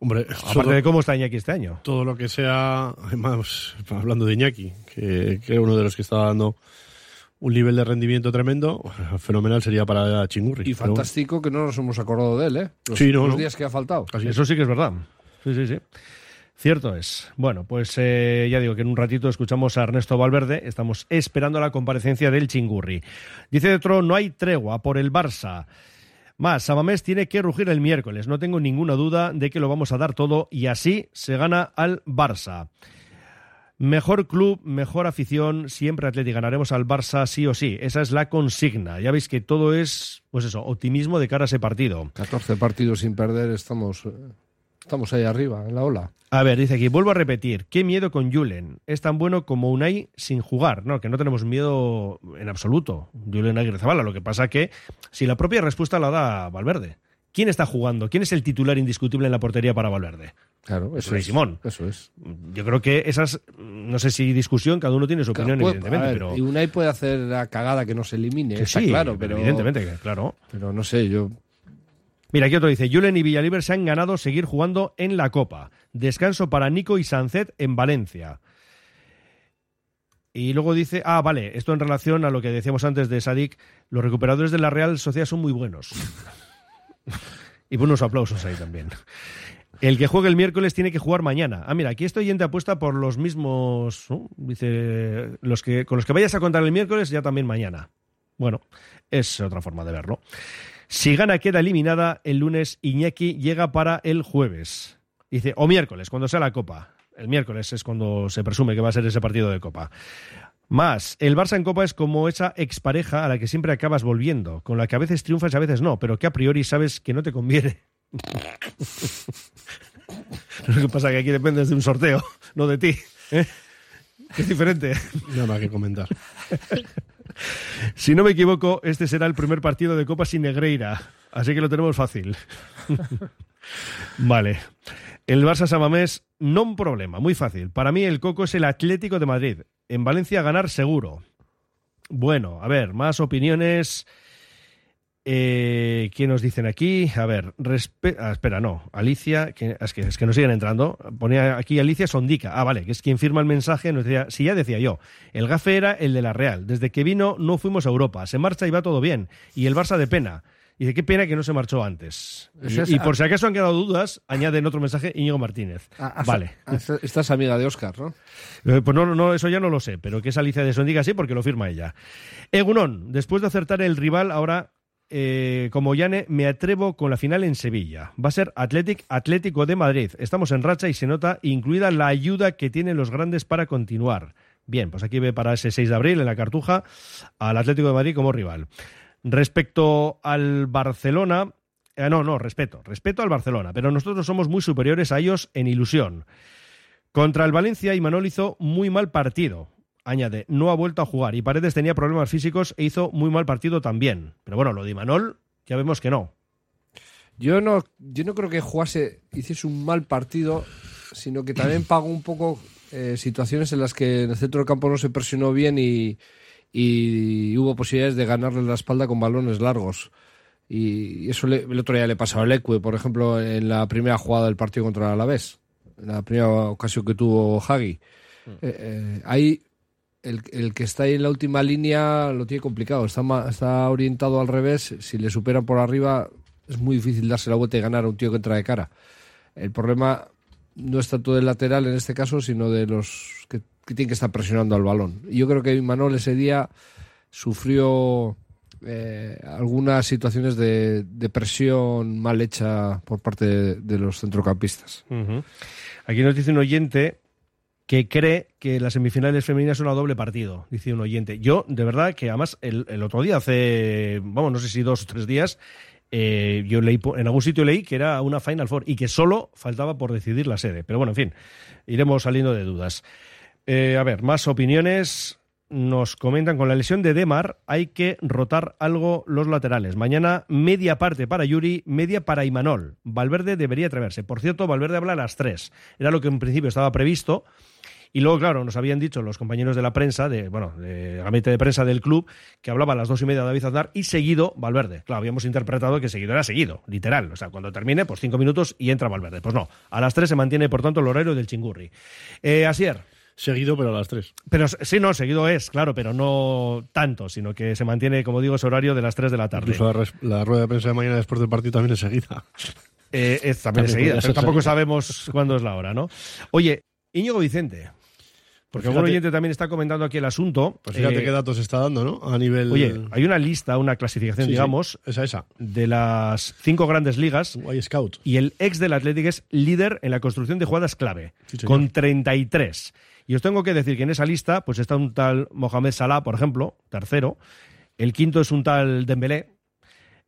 Hombre, aparte todo- de cómo está Iñaki este año. Todo lo que sea, además, hablando de Iñaki, que, que es uno de los que está dando un nivel de rendimiento tremendo, *laughs* fenomenal sería para Chingurri. Y bueno. fantástico que no nos hemos acordado de él, ¿eh? Los, Sí, no, los no. días que ha faltado. Eso sí que es verdad. Sí, sí, sí. Cierto es. Bueno, pues eh, ya digo que en un ratito escuchamos a Ernesto Valverde. Estamos esperando la comparecencia del Chingurri. Dice otro, no hay tregua por el Barça. Más, Samamés tiene que rugir el miércoles. No tengo ninguna duda de que lo vamos a dar todo y así se gana al Barça. Mejor club, mejor afición, siempre Atleti ganaremos al Barça sí o sí. Esa es la consigna. Ya veis que todo es, pues eso, optimismo de cara a ese partido. 14 partidos sin perder, estamos, eh, estamos ahí arriba, en la ola. A ver, dice aquí, vuelvo a repetir, qué miedo con Julen. Es tan bueno como Unai sin jugar. No, que no tenemos miedo en absoluto. Julen Aguirrezabala. Lo que pasa que si la propia respuesta la da Valverde. ¿Quién está jugando? ¿Quién es el titular indiscutible en la portería para Valverde? Claro, eso Unai es. Simón. Eso es. Yo creo que esas, no sé si discusión, cada uno tiene su opinión, evidentemente, ver, pero... Y Unai puede hacer la cagada que no se elimine, Que está sí, claro, pero. evidentemente, claro. Pero no sé, yo. Mira, aquí otro dice, Julen y Villalibre se han ganado seguir jugando en la Copa. Descanso para Nico y Sancet en Valencia. Y luego dice, ah, vale, esto en relación a lo que decíamos antes de Sadik, los recuperadores de la Real Sociedad son muy buenos. *laughs* y buenos aplausos ahí también. El que juegue el miércoles tiene que jugar mañana. Ah, mira, aquí este oyente apuesta por los mismos, dice, los que con los que vayas a contar el miércoles ya también mañana. Bueno, es otra forma de verlo. Si gana queda eliminada el lunes, Iñaki llega para el jueves. Dice, o miércoles, cuando sea la Copa. El miércoles es cuando se presume que va a ser ese partido de Copa. Más, el Barça en Copa es como esa expareja a la que siempre acabas volviendo, con la que a veces triunfas y a veces no, pero que a priori sabes que no te conviene. *laughs* Lo que pasa es que aquí dependes de un sorteo, no de ti. ¿eh? Es diferente. Nada que comentar. *laughs* Si no me equivoco, este será el primer partido de Copa sin Negreira, así que lo tenemos fácil. *laughs* vale. El Barça Samamés, no un problema, muy fácil. Para mí el Coco es el Atlético de Madrid. En Valencia ganar seguro. Bueno, a ver, más opiniones. Eh, ¿Qué nos dicen aquí? A ver, ah, espera, no. Alicia, que, es, que, es que nos siguen entrando. Ponía aquí Alicia Sondica. Ah, vale, que es quien firma el mensaje. Nos decía, si ya decía yo, el gafe era el de la Real. Desde que vino no fuimos a Europa. Se marcha y va todo bien. Y el Barça de pena. Y de qué pena que no se marchó antes. Es- Y, y por si acaso han quedado dudas, añaden otro mensaje Íñigo Martínez. Ah, ah, vale. ah, Esta es amiga de Oscar, ¿no? Eh, Pues no, no, eso ya no lo sé, pero que es Alicia de Sondiga sí, porque lo firma ella. Egunon, después de acertar el rival, ahora, eh, como Yane, me atrevo con la final en Sevilla. Va a ser Athletic Atlético de Madrid. Estamos en racha y se nota incluida la ayuda que tienen los grandes para continuar. Bien, pues aquí ve para ese 6 de abril en la Cartuja al Atlético de Madrid como rival. Respecto al Barcelona, eh, no, no, respeto, respeto al Barcelona, pero nosotros somos muy superiores a ellos en ilusión. Contra el Valencia, Imanol hizo muy mal partido. Añade, no ha vuelto a jugar y Paredes tenía problemas físicos e hizo muy mal partido también. Pero bueno, lo de Imanol ya vemos que no. Yo no, yo no creo que jugase, hiciese un mal partido, sino que también *clears throat* pagó un poco eh, situaciones en las que en el centro del campo no se presionó bien y, y hubo posibilidades de ganarle la espalda con balones largos. Y eso le- el otro día le pasaba al Ecue, por ejemplo, en la primera jugada del partido contra el Alavés, en la primera ocasión que tuvo Hagi. Mm. Eh, eh, ahí el, el que está ahí en la última línea lo tiene complicado, está, está orientado al revés, si le superan por arriba es muy difícil darse la vuelta y ganar a un tío que entra de cara. El problema no es tanto del lateral en este caso, sino de los que, tienen que estar presionando al balón. Y yo creo que Manuel ese día sufrió eh, algunas situaciones de, de presión mal hecha por parte de, los centrocampistas. Aquí nos dice un oyente que cree que las semifinales femeninas son a doble partido, dice un oyente. Yo, de verdad, que además el, el otro día, hace, vamos, no sé si dos o tres días, eh, yo leí, en algún sitio leí que era una Final Four y que solo faltaba por decidir la sede. Pero bueno, en fin, iremos saliendo de dudas. Eh, a ver, más opiniones. Nos comentan con la lesión de Demar hay que rotar algo los laterales. Mañana media parte para Yuri, media para Imanol. Valverde debería atreverse. Por cierto, Valverde habla a las 3. Era lo que en principio estaba previsto. Y luego, claro, nos habían dicho los compañeros de la prensa, de, bueno, de gabinete de prensa del club, que hablaba a las dos y media David Aznar y seguido Valverde. Claro, habíamos interpretado que seguido era seguido, literal. O sea, cuando termine, pues cinco minutos y entra Valverde. Pues no, a las tres se mantiene, por tanto, el horario del chingurri. Eh, Asier. Seguido, pero a las 3. Pero sí, no, seguido es, claro, pero no tanto, sino que se mantiene, como digo, ese horario de las 3 de la tarde. Incluso la, rueda de prensa de mañana después del partido también es seguida. Eh, es también También enseguida, podría pero tampoco seguida. sabemos cuándo es la hora, ¿no? Oye, Íñigo Vicente. Porque Pues algún fíjate- oyente también está comentando aquí el asunto. Pues fíjate Eh, qué datos está dando, ¿no? A nivel. Oye, hay una lista, una clasificación, Sí, sí, digamos, esa, esa. de las cinco grandes ligas. Scout. Y el ex del Athletic es líder en la construcción de jugadas clave, Sí, con 33. Y os tengo que decir que en esa lista pues está un tal Mohamed Salah, por ejemplo, tercero. El quinto es un tal Dembélé.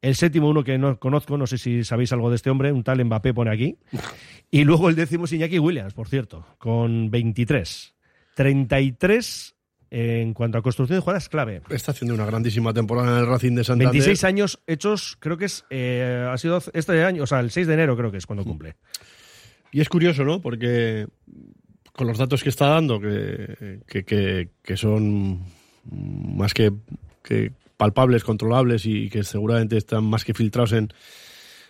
El séptimo, uno que no conozco, no sé si sabéis algo de este hombre, un tal Mbappé pone aquí. *laughs* Y luego el décimo es Iñaki Williams, por cierto, con 23. 33 en cuanto a construcción de jugadas clave. Está haciendo una grandísima temporada en el Racing de Santander. 26 años hechos, creo que es, eh, ha sido este año, o sea, el 6 de enero creo que es cuando cumple. Y es curioso, ¿no? Porque con los datos que está dando, que, que, que- que son más que, palpables, controlables y que seguramente están más que filtrados en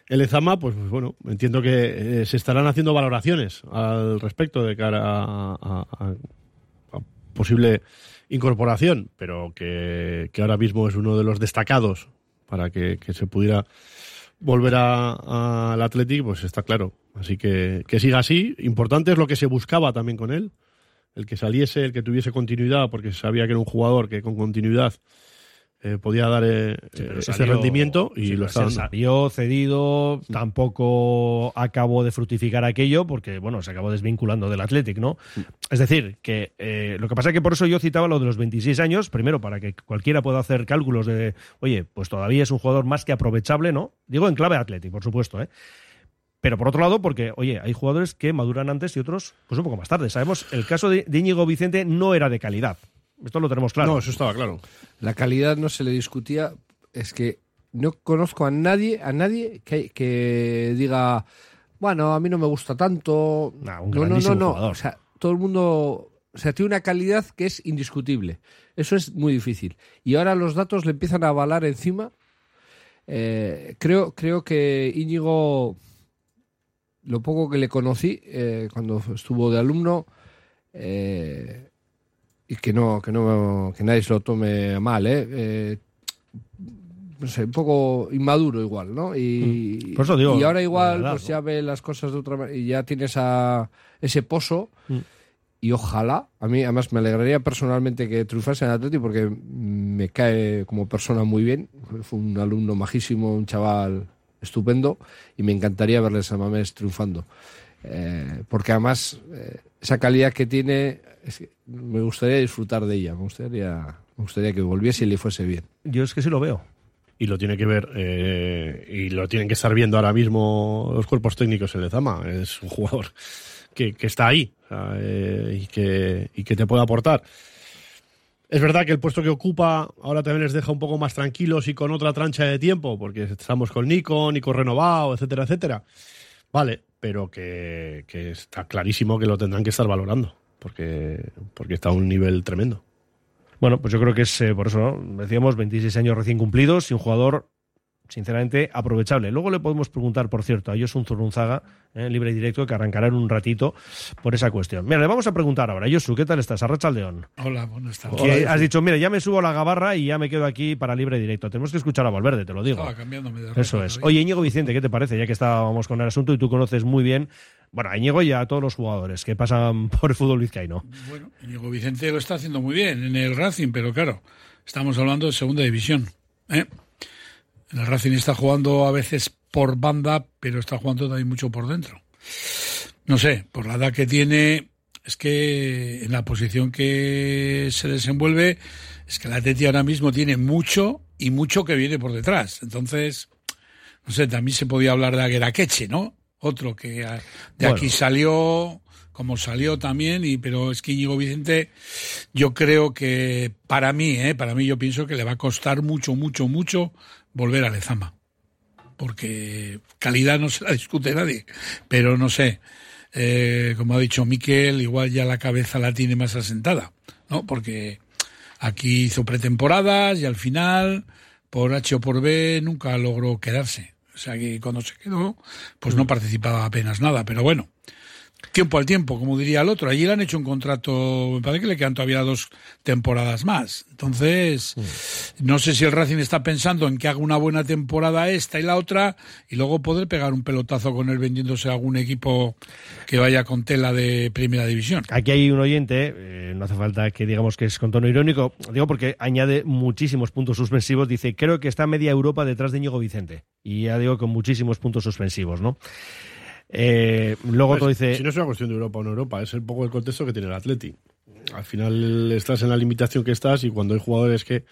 el Ezama, pues, pues bueno, entiendo que eh, se estarán haciendo valoraciones al respecto de cara a- a posible incorporación, pero que, que ahora mismo es uno de los destacados para que, que se pudiera volver al Athletic, pues está claro. Así que que siga así. Importante es lo que se buscaba también con él. El que saliese, el que tuviese continuidad, porque sabía que era un jugador que con continuidad eh, podía dar eh, eh, ese rendimiento y sí, lo está salió cedido, tampoco acabó de fructificar aquello porque, bueno, se acabó desvinculando del Athletic, ¿no? Es decir, que lo que pasa es que por eso yo citaba lo de los 26 años, primero para que cualquiera pueda hacer cálculos de, oye, pues todavía es un jugador más que aprovechable, ¿no? Digo en clave Athletic, por supuesto, ¿eh? Pero por otro lado, porque, oye, hay jugadores que maduran antes y otros, pues un poco más tarde. Sabemos, el caso de Íñigo Vicente no era de calidad. Esto lo tenemos claro. No, eso estaba claro. La calidad no se le discutía, es que no conozco a nadie, a nadie que, que diga, bueno, a mí no me gusta tanto. un no, no, no, no. jugador. O sea, todo el mundo, o sea, tiene una calidad que es indiscutible. Eso es muy difícil. Y ahora los datos le empiezan a avalar encima. Eh, creo, creo que Íñigo, lo poco que le conocí eh, cuando estuvo de alumno, eh, y que no, que no, que nadie se lo tome mal, ¿eh? Eh, no sé, un poco inmaduro igual, ¿no? Y, Mm. Por eso digo, y ahora igual verdad, pues ya ve las cosas de otra manera y ya tiene esa, ese pozo Mm. y ojalá, a mí además me alegraría personalmente que triunfase en Atleti porque me cae como persona muy bien, fue un alumno majísimo, un chaval estupendo y me encantaría verle a Mamés triunfando. Eh, porque además eh, esa calidad que tiene es que me gustaría disfrutar de ella, me gustaría, me gustaría que volviese y le fuese bien. Yo es que sí lo veo. Y lo tiene que ver, eh, y lo tienen que estar viendo ahora mismo los cuerpos técnicos en Lezama. Es un jugador que, que está ahí eh, y, que, y que te puede aportar. Es verdad que el puesto que ocupa ahora también les deja un poco más tranquilos y con otra trancha de tiempo, porque estamos con Nico, Nico renovado, etcétera, etcétera. Vale, pero que, está clarísimo que lo tendrán que estar valorando, porque, porque está a un nivel tremendo. Bueno, pues yo creo que es eh, por eso, ¿no? decíamos, 26 años recién cumplidos y un jugador sinceramente, aprovechable. Luego le podemos preguntar, por cierto, a Josun Zurunzaga, eh, libre y directo, que arrancará en un ratito por esa cuestión. Mira, le vamos a preguntar ahora. Josu, ¿qué tal estás? Arracha León. Hola, buenas tardes. Que has dicho, mira, ya me subo a la gabarra y ya me quedo aquí para libre y directo. Tenemos que escuchar a Valverde, te lo digo. Estaba cambiándome de Eso es. hoy. Oye, Íñigo Vicente, ¿qué te parece? Ya que estábamos con el asunto y tú conoces muy bien, bueno, a Íñigo y a todos los jugadores que pasan *laughs* por el fútbol vizcaíno. Bueno, Íñigo Vicente lo está haciendo muy bien en el Racing, pero claro, estamos hablando de segunda división. ¿eh? El Racing está jugando a veces por banda, pero está jugando también mucho por dentro. No sé, por la edad que tiene, es que en la posición que se desenvuelve, es que el Atleti ahora mismo tiene mucho y mucho que viene por detrás. Entonces, no sé, también se podía hablar de Agueraqueche, ¿no? Otro que de Bueno. aquí salió, como salió también, y pero es que Íñigo Vicente, yo creo que para mí, ¿eh? para mí yo pienso que le va a costar mucho, mucho, mucho volver a Lezama. Porque calidad no se la discute nadie, pero no sé, eh, como ha dicho Miquel, igual ya la cabeza la tiene más asentada, ¿no? Porque aquí hizo pretemporadas y al final, por H o por B, nunca logró quedarse. O sea que cuando se quedó, pues no participaba apenas nada, pero bueno. Tiempo al tiempo, como diría el otro. Allí le han hecho un contrato, me parece que le quedan todavía dos temporadas más. Entonces, no sé si el Racing está pensando en que haga una buena temporada esta y la otra y luego poder pegar un pelotazo con él vendiéndose a algún equipo que vaya con tela de primera división. Aquí hay un oyente, eh, no hace falta que digamos que es con tono irónico, digo porque añade muchísimos puntos suspensivos, dice, creo que está media Europa detrás de Íñigo Vicente. Y ya digo con muchísimos puntos suspensivos, ¿no? Eh, luego Pues, dice... Si no es una cuestión de Europa o no Europa, es un poco el contexto que tiene el Atleti. Al final estás en la limitación que estás y cuando hay jugadores que,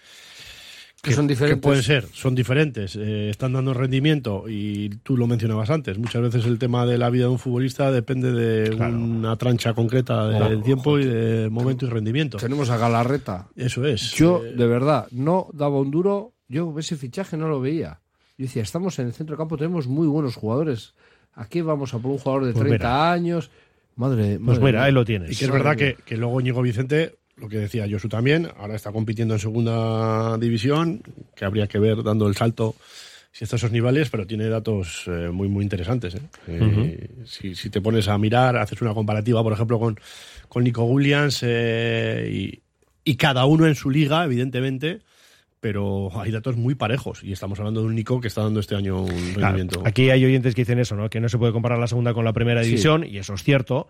Que son diferentes. pueden ser, son diferentes, eh, están dando rendimiento y tú lo mencionabas antes. Muchas veces el tema de la vida de un futbolista depende de una trancha concreta de Claro, tiempo y de momento y rendimiento. Tenemos a Galarreta. Eso es. Yo, de verdad, no daba un duro. Yo ese fichaje no lo veía. Yo decía, estamos en el centro de campo, tenemos muy buenos jugadores. Aquí vamos a por un jugador de Pues 30 mira. años. Madre, Pues madre mira, mía. ahí lo tienes. Y que es verdad que, que luego Ñigo Vicente, lo que decía Josu también, ahora está compitiendo en segunda división, que habría que ver dando el salto si está a esos niveles, pero tiene datos eh, muy, muy interesantes. ¿eh? Eh, si, si te pones a mirar, haces una comparativa, por ejemplo, con, con Nico Williams eh, y, y cada uno en su liga, evidentemente, pero hay datos muy parejos y estamos hablando de un Nico que está dando este año un Claro, rendimiento. aquí hay oyentes que dicen eso, ¿no? Que no se puede comparar la segunda con la primera Sí. división, y eso es cierto.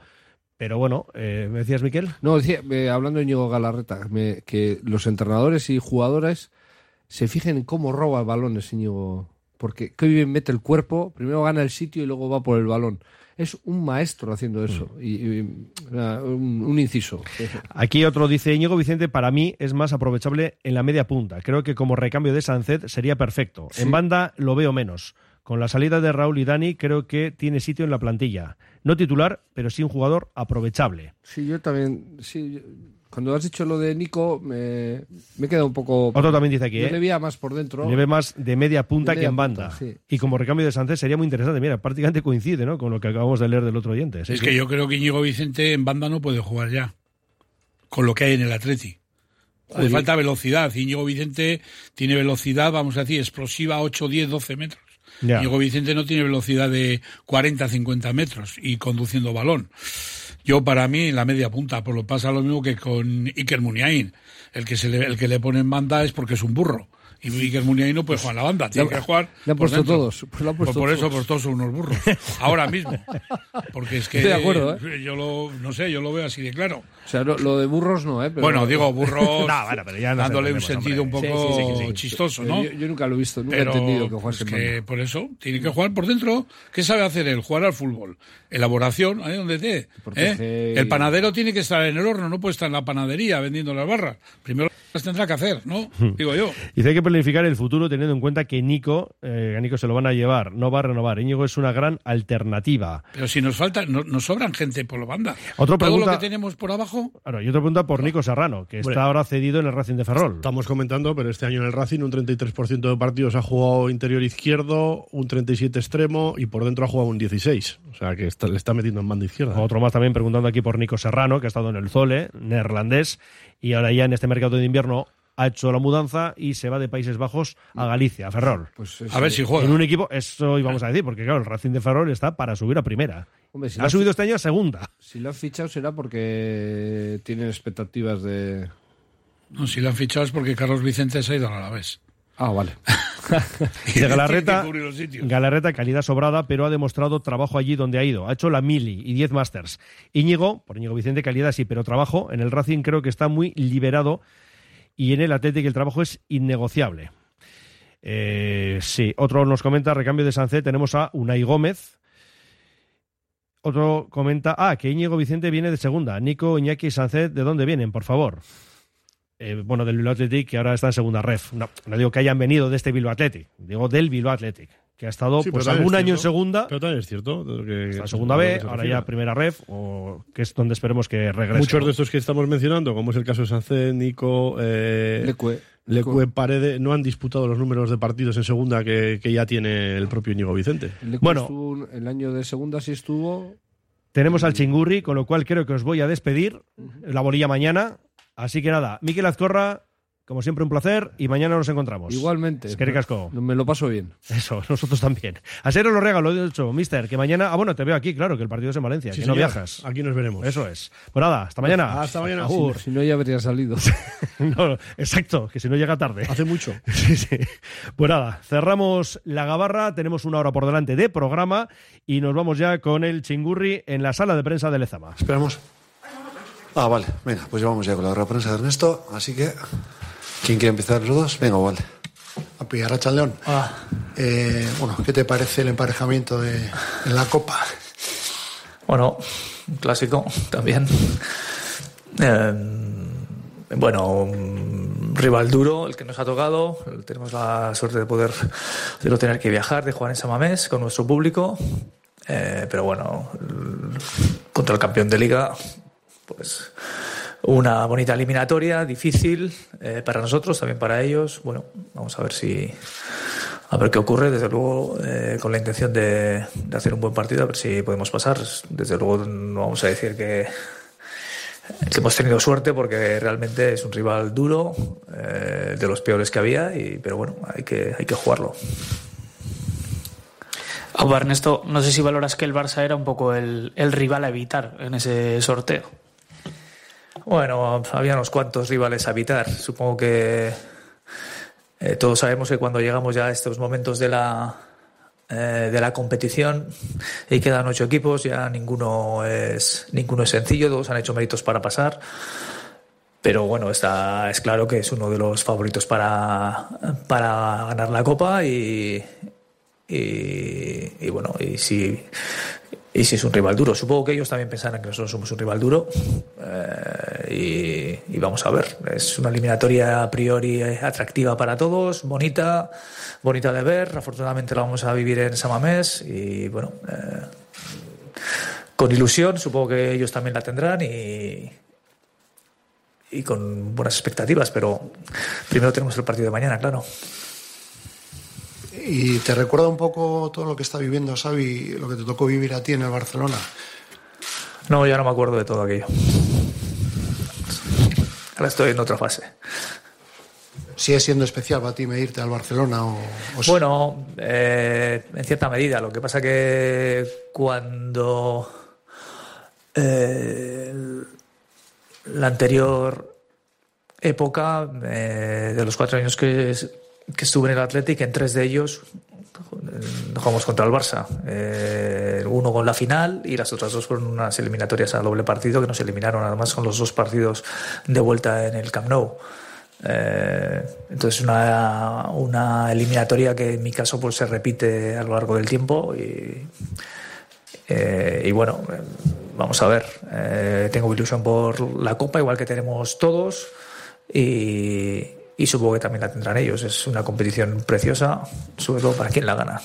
Pero bueno, eh, ¿me decías, Miquel? No, decía, eh, hablando de Íñigo Galarreta, me- que los entrenadores y jugadores se fijen en cómo roba balones Íñigo. Porque qué bien mete el cuerpo, primero gana el sitio y luego va por el balón. Es un maestro haciendo eso. Mm. Y, un, un inciso. Aquí otro dice, Íñigo Vicente para mí es más aprovechable en la media punta. Creo que como recambio de Sánchez sería perfecto. Sí. En banda lo veo menos. Con la salida de Raúl y Dani creo que tiene sitio en la plantilla. No titular, pero sí un jugador aprovechable. Sí, yo también. Sí, yo- cuando has dicho lo de Nico, me, me he quedado un poco. Otro también dice aquí, Yo ¿eh? le veía más por dentro. Le ve más de media punta De que en banda. punta, sí. Y como recambio de Sánchez sería muy interesante. Mira, prácticamente coincide ¿no? con lo que acabamos de leer del otro oyente. Es que yo creo que Íñigo Vicente en banda no puede jugar ya, con lo que hay en el Atleti. Le falta velocidad. Íñigo Vicente tiene velocidad, vamos a decir, explosiva 8, 10, 12 metros. Ya. Íñigo Vicente no tiene velocidad de 40, 50 metros y conduciendo balón. Yo, para mí, la media punta, por lo pasa lo mismo que con Iker Muniain. El que, se le, el que le pone en banda es porque es un burro. Y Iker Muniain no puede jugar en la banda, tiene que jugar. le han por puesto dentro. todos, pues han puesto por eso, todos. pues todos son unos burros. Ahora mismo. Porque es que. Estoy de acuerdo, ¿eh? Yo lo, no sé, yo lo veo así de claro. O sea, lo, lo de burros no, ¿eh? Pero- Bueno, digo, burros. *laughs* No, bueno, pero ya dándole un sentido hombre. un poco Sí, sí, sí, sí. chistoso, ¿no? Yo, yo nunca lo he visto, nunca Pero, he entendido que pues en que banda. por eso tiene que jugar por dentro. ¿Qué sabe hacer él? Jugar al fútbol. Elaboración, ahí donde. Protege ¿eh? El panadero tiene que estar en el horno, no puede estar en la panadería vendiendo las barras. Primero las tendrá que hacer, ¿no? Hmm. Digo yo. Dice que planificar el futuro teniendo en cuenta que Nico, eh, a Nico se lo van a llevar, no va a renovar. Íñigo es una gran alternativa. Pero si nos falta, no- nos sobran gente por la banda. Otra Todo pregunta- lo que tenemos por abajo. Claro, y otra pregunta por Nico Serrano, que está ahora cedido en el Racing de Ferrol. Estamos comentando, pero este año en el Racing un 33% de partidos ha jugado interior izquierdo, un 37 extremo y por dentro ha jugado un 16. O sea que está- le está metiendo en banda izquierda. Otro más también preguntando aquí por Nico Serrano, que ha estado en el Zole, neerlandés, y ahora ya en este mercado de invierno ha hecho la mudanza y se va de Países Bajos a Galicia, a Ferrol. Pues A ver si juega. En un equipo, eso íbamos a decir, porque claro, el Racing de Ferrol está para subir a primera. Hombre, si ha subido este año a segunda. Si lo han fichado será porque tienen expectativas de... No, si lo han fichado es porque Carlos Vicente se ha ido al Alavés. Ah, vale. *laughs* De Galarreta. *laughs* Galarreta, calidad sobrada, pero ha demostrado trabajo allí donde ha ido. Ha hecho la mili y 10 masters. Íñigo, por Íñigo Vicente, calidad sí, pero trabajo en el Racing creo que está muy liberado y en el Athletic el trabajo es innegociable. Eh, sí, otro nos comenta, recambio de Sancet, tenemos a Unai Gómez. Otro comenta, ah, que Íñigo Vicente viene de segunda. Nico, Iñaki y Sancet, ¿de dónde vienen, por favor? Eh, bueno, del Bilbao Athletic, que ahora está en segunda ref. No, no digo que hayan venido de este Bilbao Athletic, digo del Bilbao Athletic, que ha estado Sí, pues algún año en segunda, Pero también es cierto. Que, está en segunda B, ahora ya primera ref, o que es donde esperemos que regrese. Muchos ¿no? de estos que estamos mencionando, como es el caso de Sancet, Nico, eh, Lecue. Lecue, Paredes, no han disputado los números de partidos en segunda que, que ya tiene el propio Íñigo Vicente. Bueno. estuvo un- el año de segunda sí estuvo... Tenemos al Chingurri, con lo cual creo que os voy a despedir. La bolilla mañana. Así que nada, Miquel Azcorra, como siempre un placer y mañana nos encontramos. Igualmente. Es que ricasco. Me lo paso bien. Eso, *laughs* nosotros también. A serio lo regalo, lo he dicho, mister, que mañana... Ah, bueno, te veo aquí, claro, que el partido es en Valencia, Sí, que no viajas. Aquí nos veremos. Eso es. Pues nada, hasta mañana. Hasta mañana. Agur. Si no, ya habría salido. *laughs* No, exacto, que si no llega tarde. Hace mucho. *laughs* Sí, sí. Pues nada, cerramos la gabarra, tenemos una hora por delante de programa y nos vamos ya con el chingurri en la sala de prensa de Lezama. Esperamos. Ah, vale. Venga, pues ya vamos ya con la hora de prensa de Ernesto. Así que, ¿quién quiere empezar los dos? Venga, vale. A pillar a León. Eh, bueno, ¿qué te parece el emparejamiento de, en la Copa? Bueno, un clásico también. Eh, bueno, rival duro, el que nos ha tocado. Tenemos la suerte de poder de no tener que viajar, de jugar en Samamés con nuestro público. Eh, pero bueno, el- contra el campeón de liga, pues una bonita eliminatoria, difícil eh, para nosotros, también para ellos. Bueno, vamos a ver si a ver qué ocurre, desde luego, eh, con la intención de, hacer un buen partido, a ver si podemos pasar. Desde luego, no vamos a decir que, hemos tenido suerte, porque realmente es un rival duro, eh, de los peores que había, y, pero bueno, hay que, hay que jugarlo. Auba, Ernesto, no sé si valoras que el Barça era un poco el, el rival a evitar en ese sorteo. Bueno, había unos cuantos rivales a evitar. Supongo que eh, todos sabemos que cuando llegamos ya a estos momentos de la, eh, de la competición y quedan ocho equipos, ya ninguno es, ninguno es sencillo, todos han hecho méritos para pasar. Pero bueno, está, es claro que es uno de los favoritos para, para ganar la Copa y, y, y bueno, y si, y si es un rival duro. Supongo que ellos también pensarán que nosotros somos un rival duro eh, y, vamos a ver. Es una eliminatoria a priori atractiva para todos, bonita, bonita de ver. Afortunadamente la vamos a vivir en Samamés y bueno, eh, con ilusión, supongo que ellos también la tendrán y, y con buenas expectativas, pero primero tenemos el partido de mañana, claro. ¿Y te recuerda un poco todo lo que está viviendo Xavi, lo que te tocó vivir a ti en el Barcelona? No, ya no me acuerdo de todo aquello. Ahora estoy en otra fase. ¿Sigue siendo especial para ti medirte al Barcelona? O? Bueno, eh, en cierta medida. Lo que pasa que cuando eh, la anterior época, eh, de los cuatro años que, que estuve en el Athletic, en tres de ellos jugamos contra el Barça. Eh, uno con la final y las otras dos fueron unas eliminatorias a doble partido que nos eliminaron además con los dos partidos de vuelta en el Camp Nou. Eh, entonces una, una eliminatoria que en mi caso pues se repite a lo largo del tiempo y, eh, y bueno, vamos a ver. Eh, tengo ilusión por la Copa, igual que tenemos todos. Y, y supongo que también la tendrán ellos. Es una competición preciosa, sobre todo para quien la gana.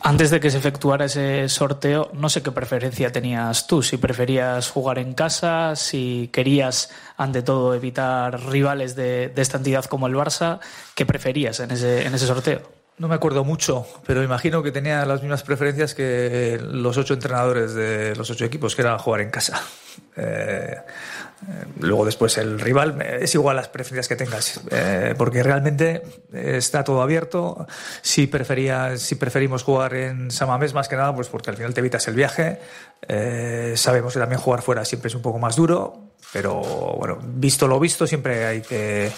Antes de que se efectuara ese sorteo, no sé qué preferencia tenías tú, si preferías jugar en casa, si querías, ante todo, evitar rivales de, de esta entidad como el Barça, ¿qué preferías en ese, en ese sorteo? No me acuerdo mucho, pero imagino que tenía las mismas preferencias que los ocho entrenadores de los ocho equipos, que era jugar en casa. Eh, luego después el rival es igual las preferencias que tengas, eh, porque realmente está todo abierto. Si prefería, si preferimos jugar en Samamés más que nada, pues porque al final te evitas el viaje. Eh, sabemos que también jugar fuera siempre es un poco más duro, pero bueno, visto lo visto siempre hay que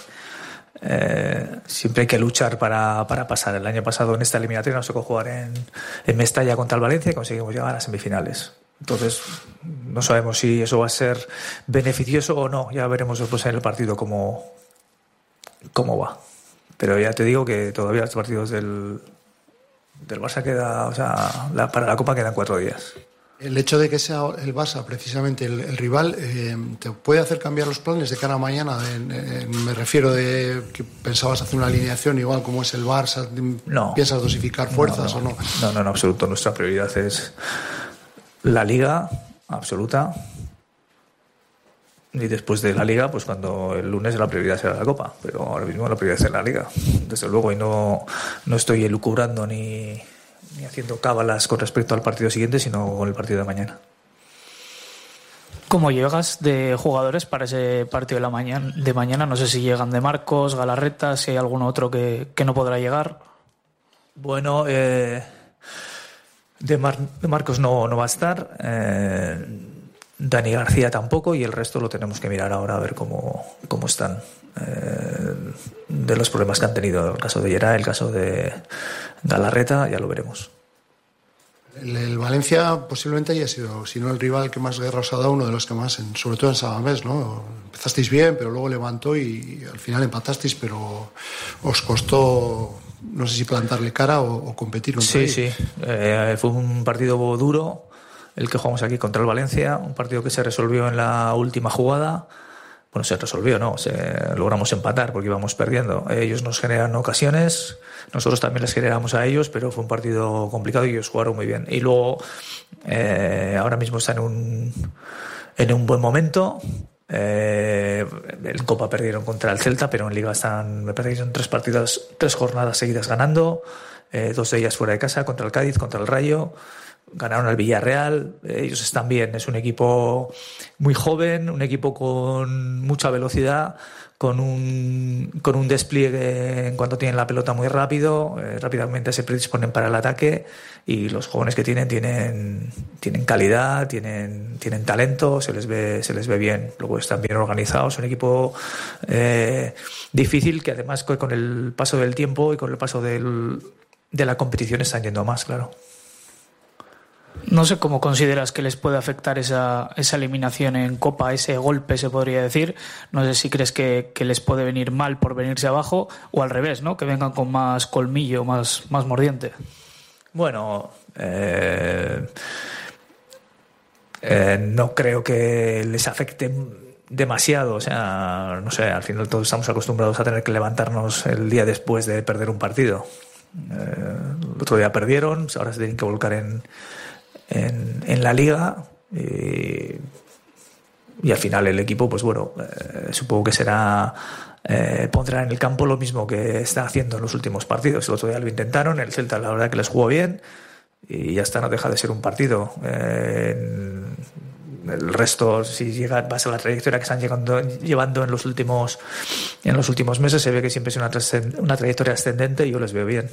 eh, siempre hay que luchar para, para, pasar. El año pasado en esta eliminatoria nos tocó jugar en, en Mestalla contra el Valencia y conseguimos llegar a las semifinales. Entonces, no sabemos si eso va a ser beneficioso o no. Ya veremos después en el partido cómo, cómo va. Pero ya te digo que todavía los partidos del, del Barça queda, o sea, la, para la Copa quedan cuatro días. El hecho de que sea el Barça precisamente el, el rival eh, te puede hacer cambiar los planes de cara a mañana. En, en, me refiero de que pensabas hacer una alineación igual como es el Barça. No. ¿Piensas dosificar fuerzas no, no. o no? No, no, en absoluto. Nuestra prioridad es la Liga absoluta. Y después de la Liga, pues cuando el lunes la prioridad será la Copa. Pero ahora mismo la prioridad es la Liga, desde luego. Y no, no estoy elucubrando ni, ni haciendo cábalas con respecto al partido siguiente, sino con el partido de mañana. ¿Cómo llegas de jugadores para ese partido de, la mañana, de mañana? No sé si llegan de Marcos, Galarreta, si hay alguno otro que, que no podrá llegar. Bueno, eh, de, Mar de, Marcos no, no, va a estar. Eh, Dani García tampoco y el resto lo tenemos que mirar ahora a ver cómo, cómo están. Eh, de los problemas que han tenido, el caso de Gerard, el caso de Galarreta, ya lo veremos. El, el, Valencia posiblemente haya sido, si no el rival que más guerra os ha dado, uno de los que más, en, sobre todo en Sabamés, ¿no? Empezasteis bien, pero luego levantó y, y al final empatasteis, pero os costó, no sé si plantarle cara o, o competir Sí, él. sí. Eh, fue un partido duro el que jugamos aquí contra el Valencia, un partido que se resolvió en la última jugada. Bueno, se resolvió, ¿no? Se, logramos empatar porque íbamos perdiendo. Ellos nos generan ocasiones, nosotros también les generamos a ellos, pero fue un partido complicado y ellos jugaron muy bien. Y luego, eh, ahora mismo están en un, en un buen momento. Eh, en Copa perdieron contra el Celta, pero en Liga están, me parece que son tres partidas, tres jornadas seguidas ganando, eh, dos de ellas fuera de casa, contra el Cádiz, contra el Rayo. Ganaron al Villarreal, ellos están bien, es un equipo muy joven, un equipo con mucha velocidad, con un, con un despliegue en cuanto tienen la pelota muy rápido, eh, rápidamente se predisponen para el ataque y los jóvenes que tienen tienen, tienen calidad, tienen, tienen talento, se les, ve, se les ve bien, luego están bien organizados, un equipo eh, difícil que además con el paso del tiempo y con el paso del, de la competición están yendo más, claro. No sé cómo consideras que les puede afectar esa, esa, eliminación en Copa, ese golpe, se podría decir. No sé si crees que, les puede venir mal por venirse abajo o al revés, ¿no? Que vengan con más colmillo, más, más mordiente. Bueno, eh, eh, no creo que les afecte demasiado. O sea, no sé, al final todos estamos acostumbrados a tener que levantarnos el día después de perder un partido. Eh, el otro día perdieron, ahora se tienen que volcar en en, en la liga y, y, al final el equipo pues bueno eh, supongo que será eh, pondrá en el campo lo mismo que está haciendo en los últimos partidos. El otro día lo intentaron el Celta la verdad que les jugó bien y ya está no deja de ser un partido. Eh, el resto si llega vas a la trayectoria que están llevando en los últimos en los últimos meses se ve que siempre es una, una trayectoria ascendente y yo les veo bien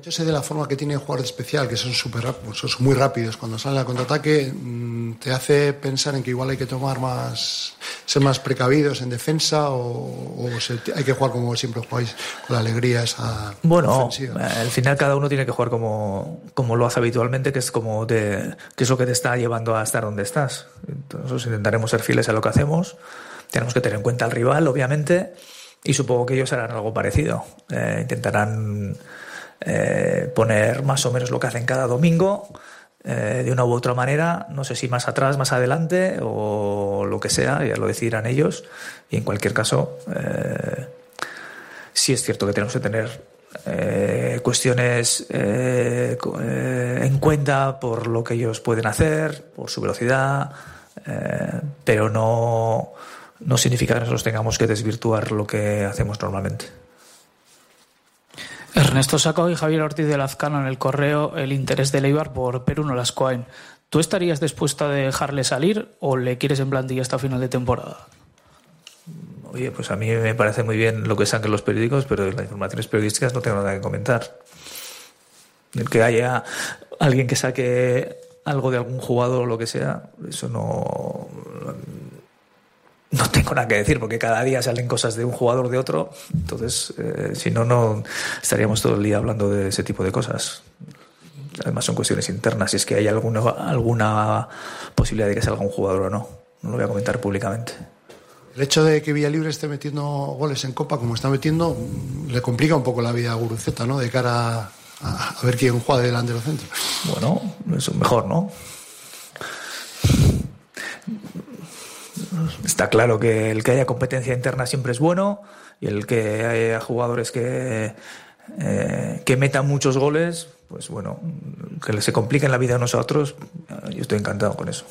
hecho sé de la forma que tienen jugar de especial, que son súper son muy rápidos. Cuando salen al contraataque, te hace pensar en que igual hay que tomar más, ser más precavidos en defensa o, o se, hay que jugar como siempre jugáis, con la alegría esa. Bueno, ofensiva. al final cada uno tiene que jugar como, como lo hace habitualmente, que es como te, que es lo que te está llevando a estar donde estás. Entonces intentaremos ser fieles a lo que hacemos. Tenemos que tener en cuenta al rival, obviamente, y supongo que ellos harán algo parecido. Eh, intentarán eh, poner más o menos lo que hacen cada domingo. Eh, de una u otra manera, no sé si más atrás, más adelante, o lo que sea, ya lo decidirán ellos. Y en cualquier caso, eh, sí es cierto que tenemos que tener eh, cuestiones eh, eh, en cuenta por lo que ellos pueden hacer, por su velocidad, pero no, no significa que nosotros tengamos que desvirtuar lo que hacemos normalmente. Ernesto Saco y Javier Ortiz de Lazcano en el correo el interés de Leibar por Perú no las Coen. ¿Tú estarías dispuesto a dejarle salir o le quieres en plantilla hasta final de temporada? Oye, pues a mí me parece muy bien lo que saquen los periódicos, pero las informaciones periodísticas no tengo nada que comentar. El que haya alguien que saque algo de algún jugador o lo que sea, eso no. No tengo nada que decir, porque cada día salen cosas de un jugador de otro. Entonces, eh, si no, no estaríamos todo el día hablando de ese tipo de cosas. Además, son cuestiones internas. Si es que hay alguna, alguna posibilidad de que salga un jugador o no, no lo voy a comentar públicamente. El hecho de que Villalibre esté metiendo goles en Copa como está metiendo le complica un poco la vida a Guruceta, ¿no? De cara a, a ver quién juega de delantero centro. Bueno, eso es mejor, ¿no? Está claro que el que haya competencia interna siempre es bueno y el que haya jugadores que, eh, que metan muchos goles, pues bueno, que se compliquen la vida a nosotros, yo estoy encantado con eso.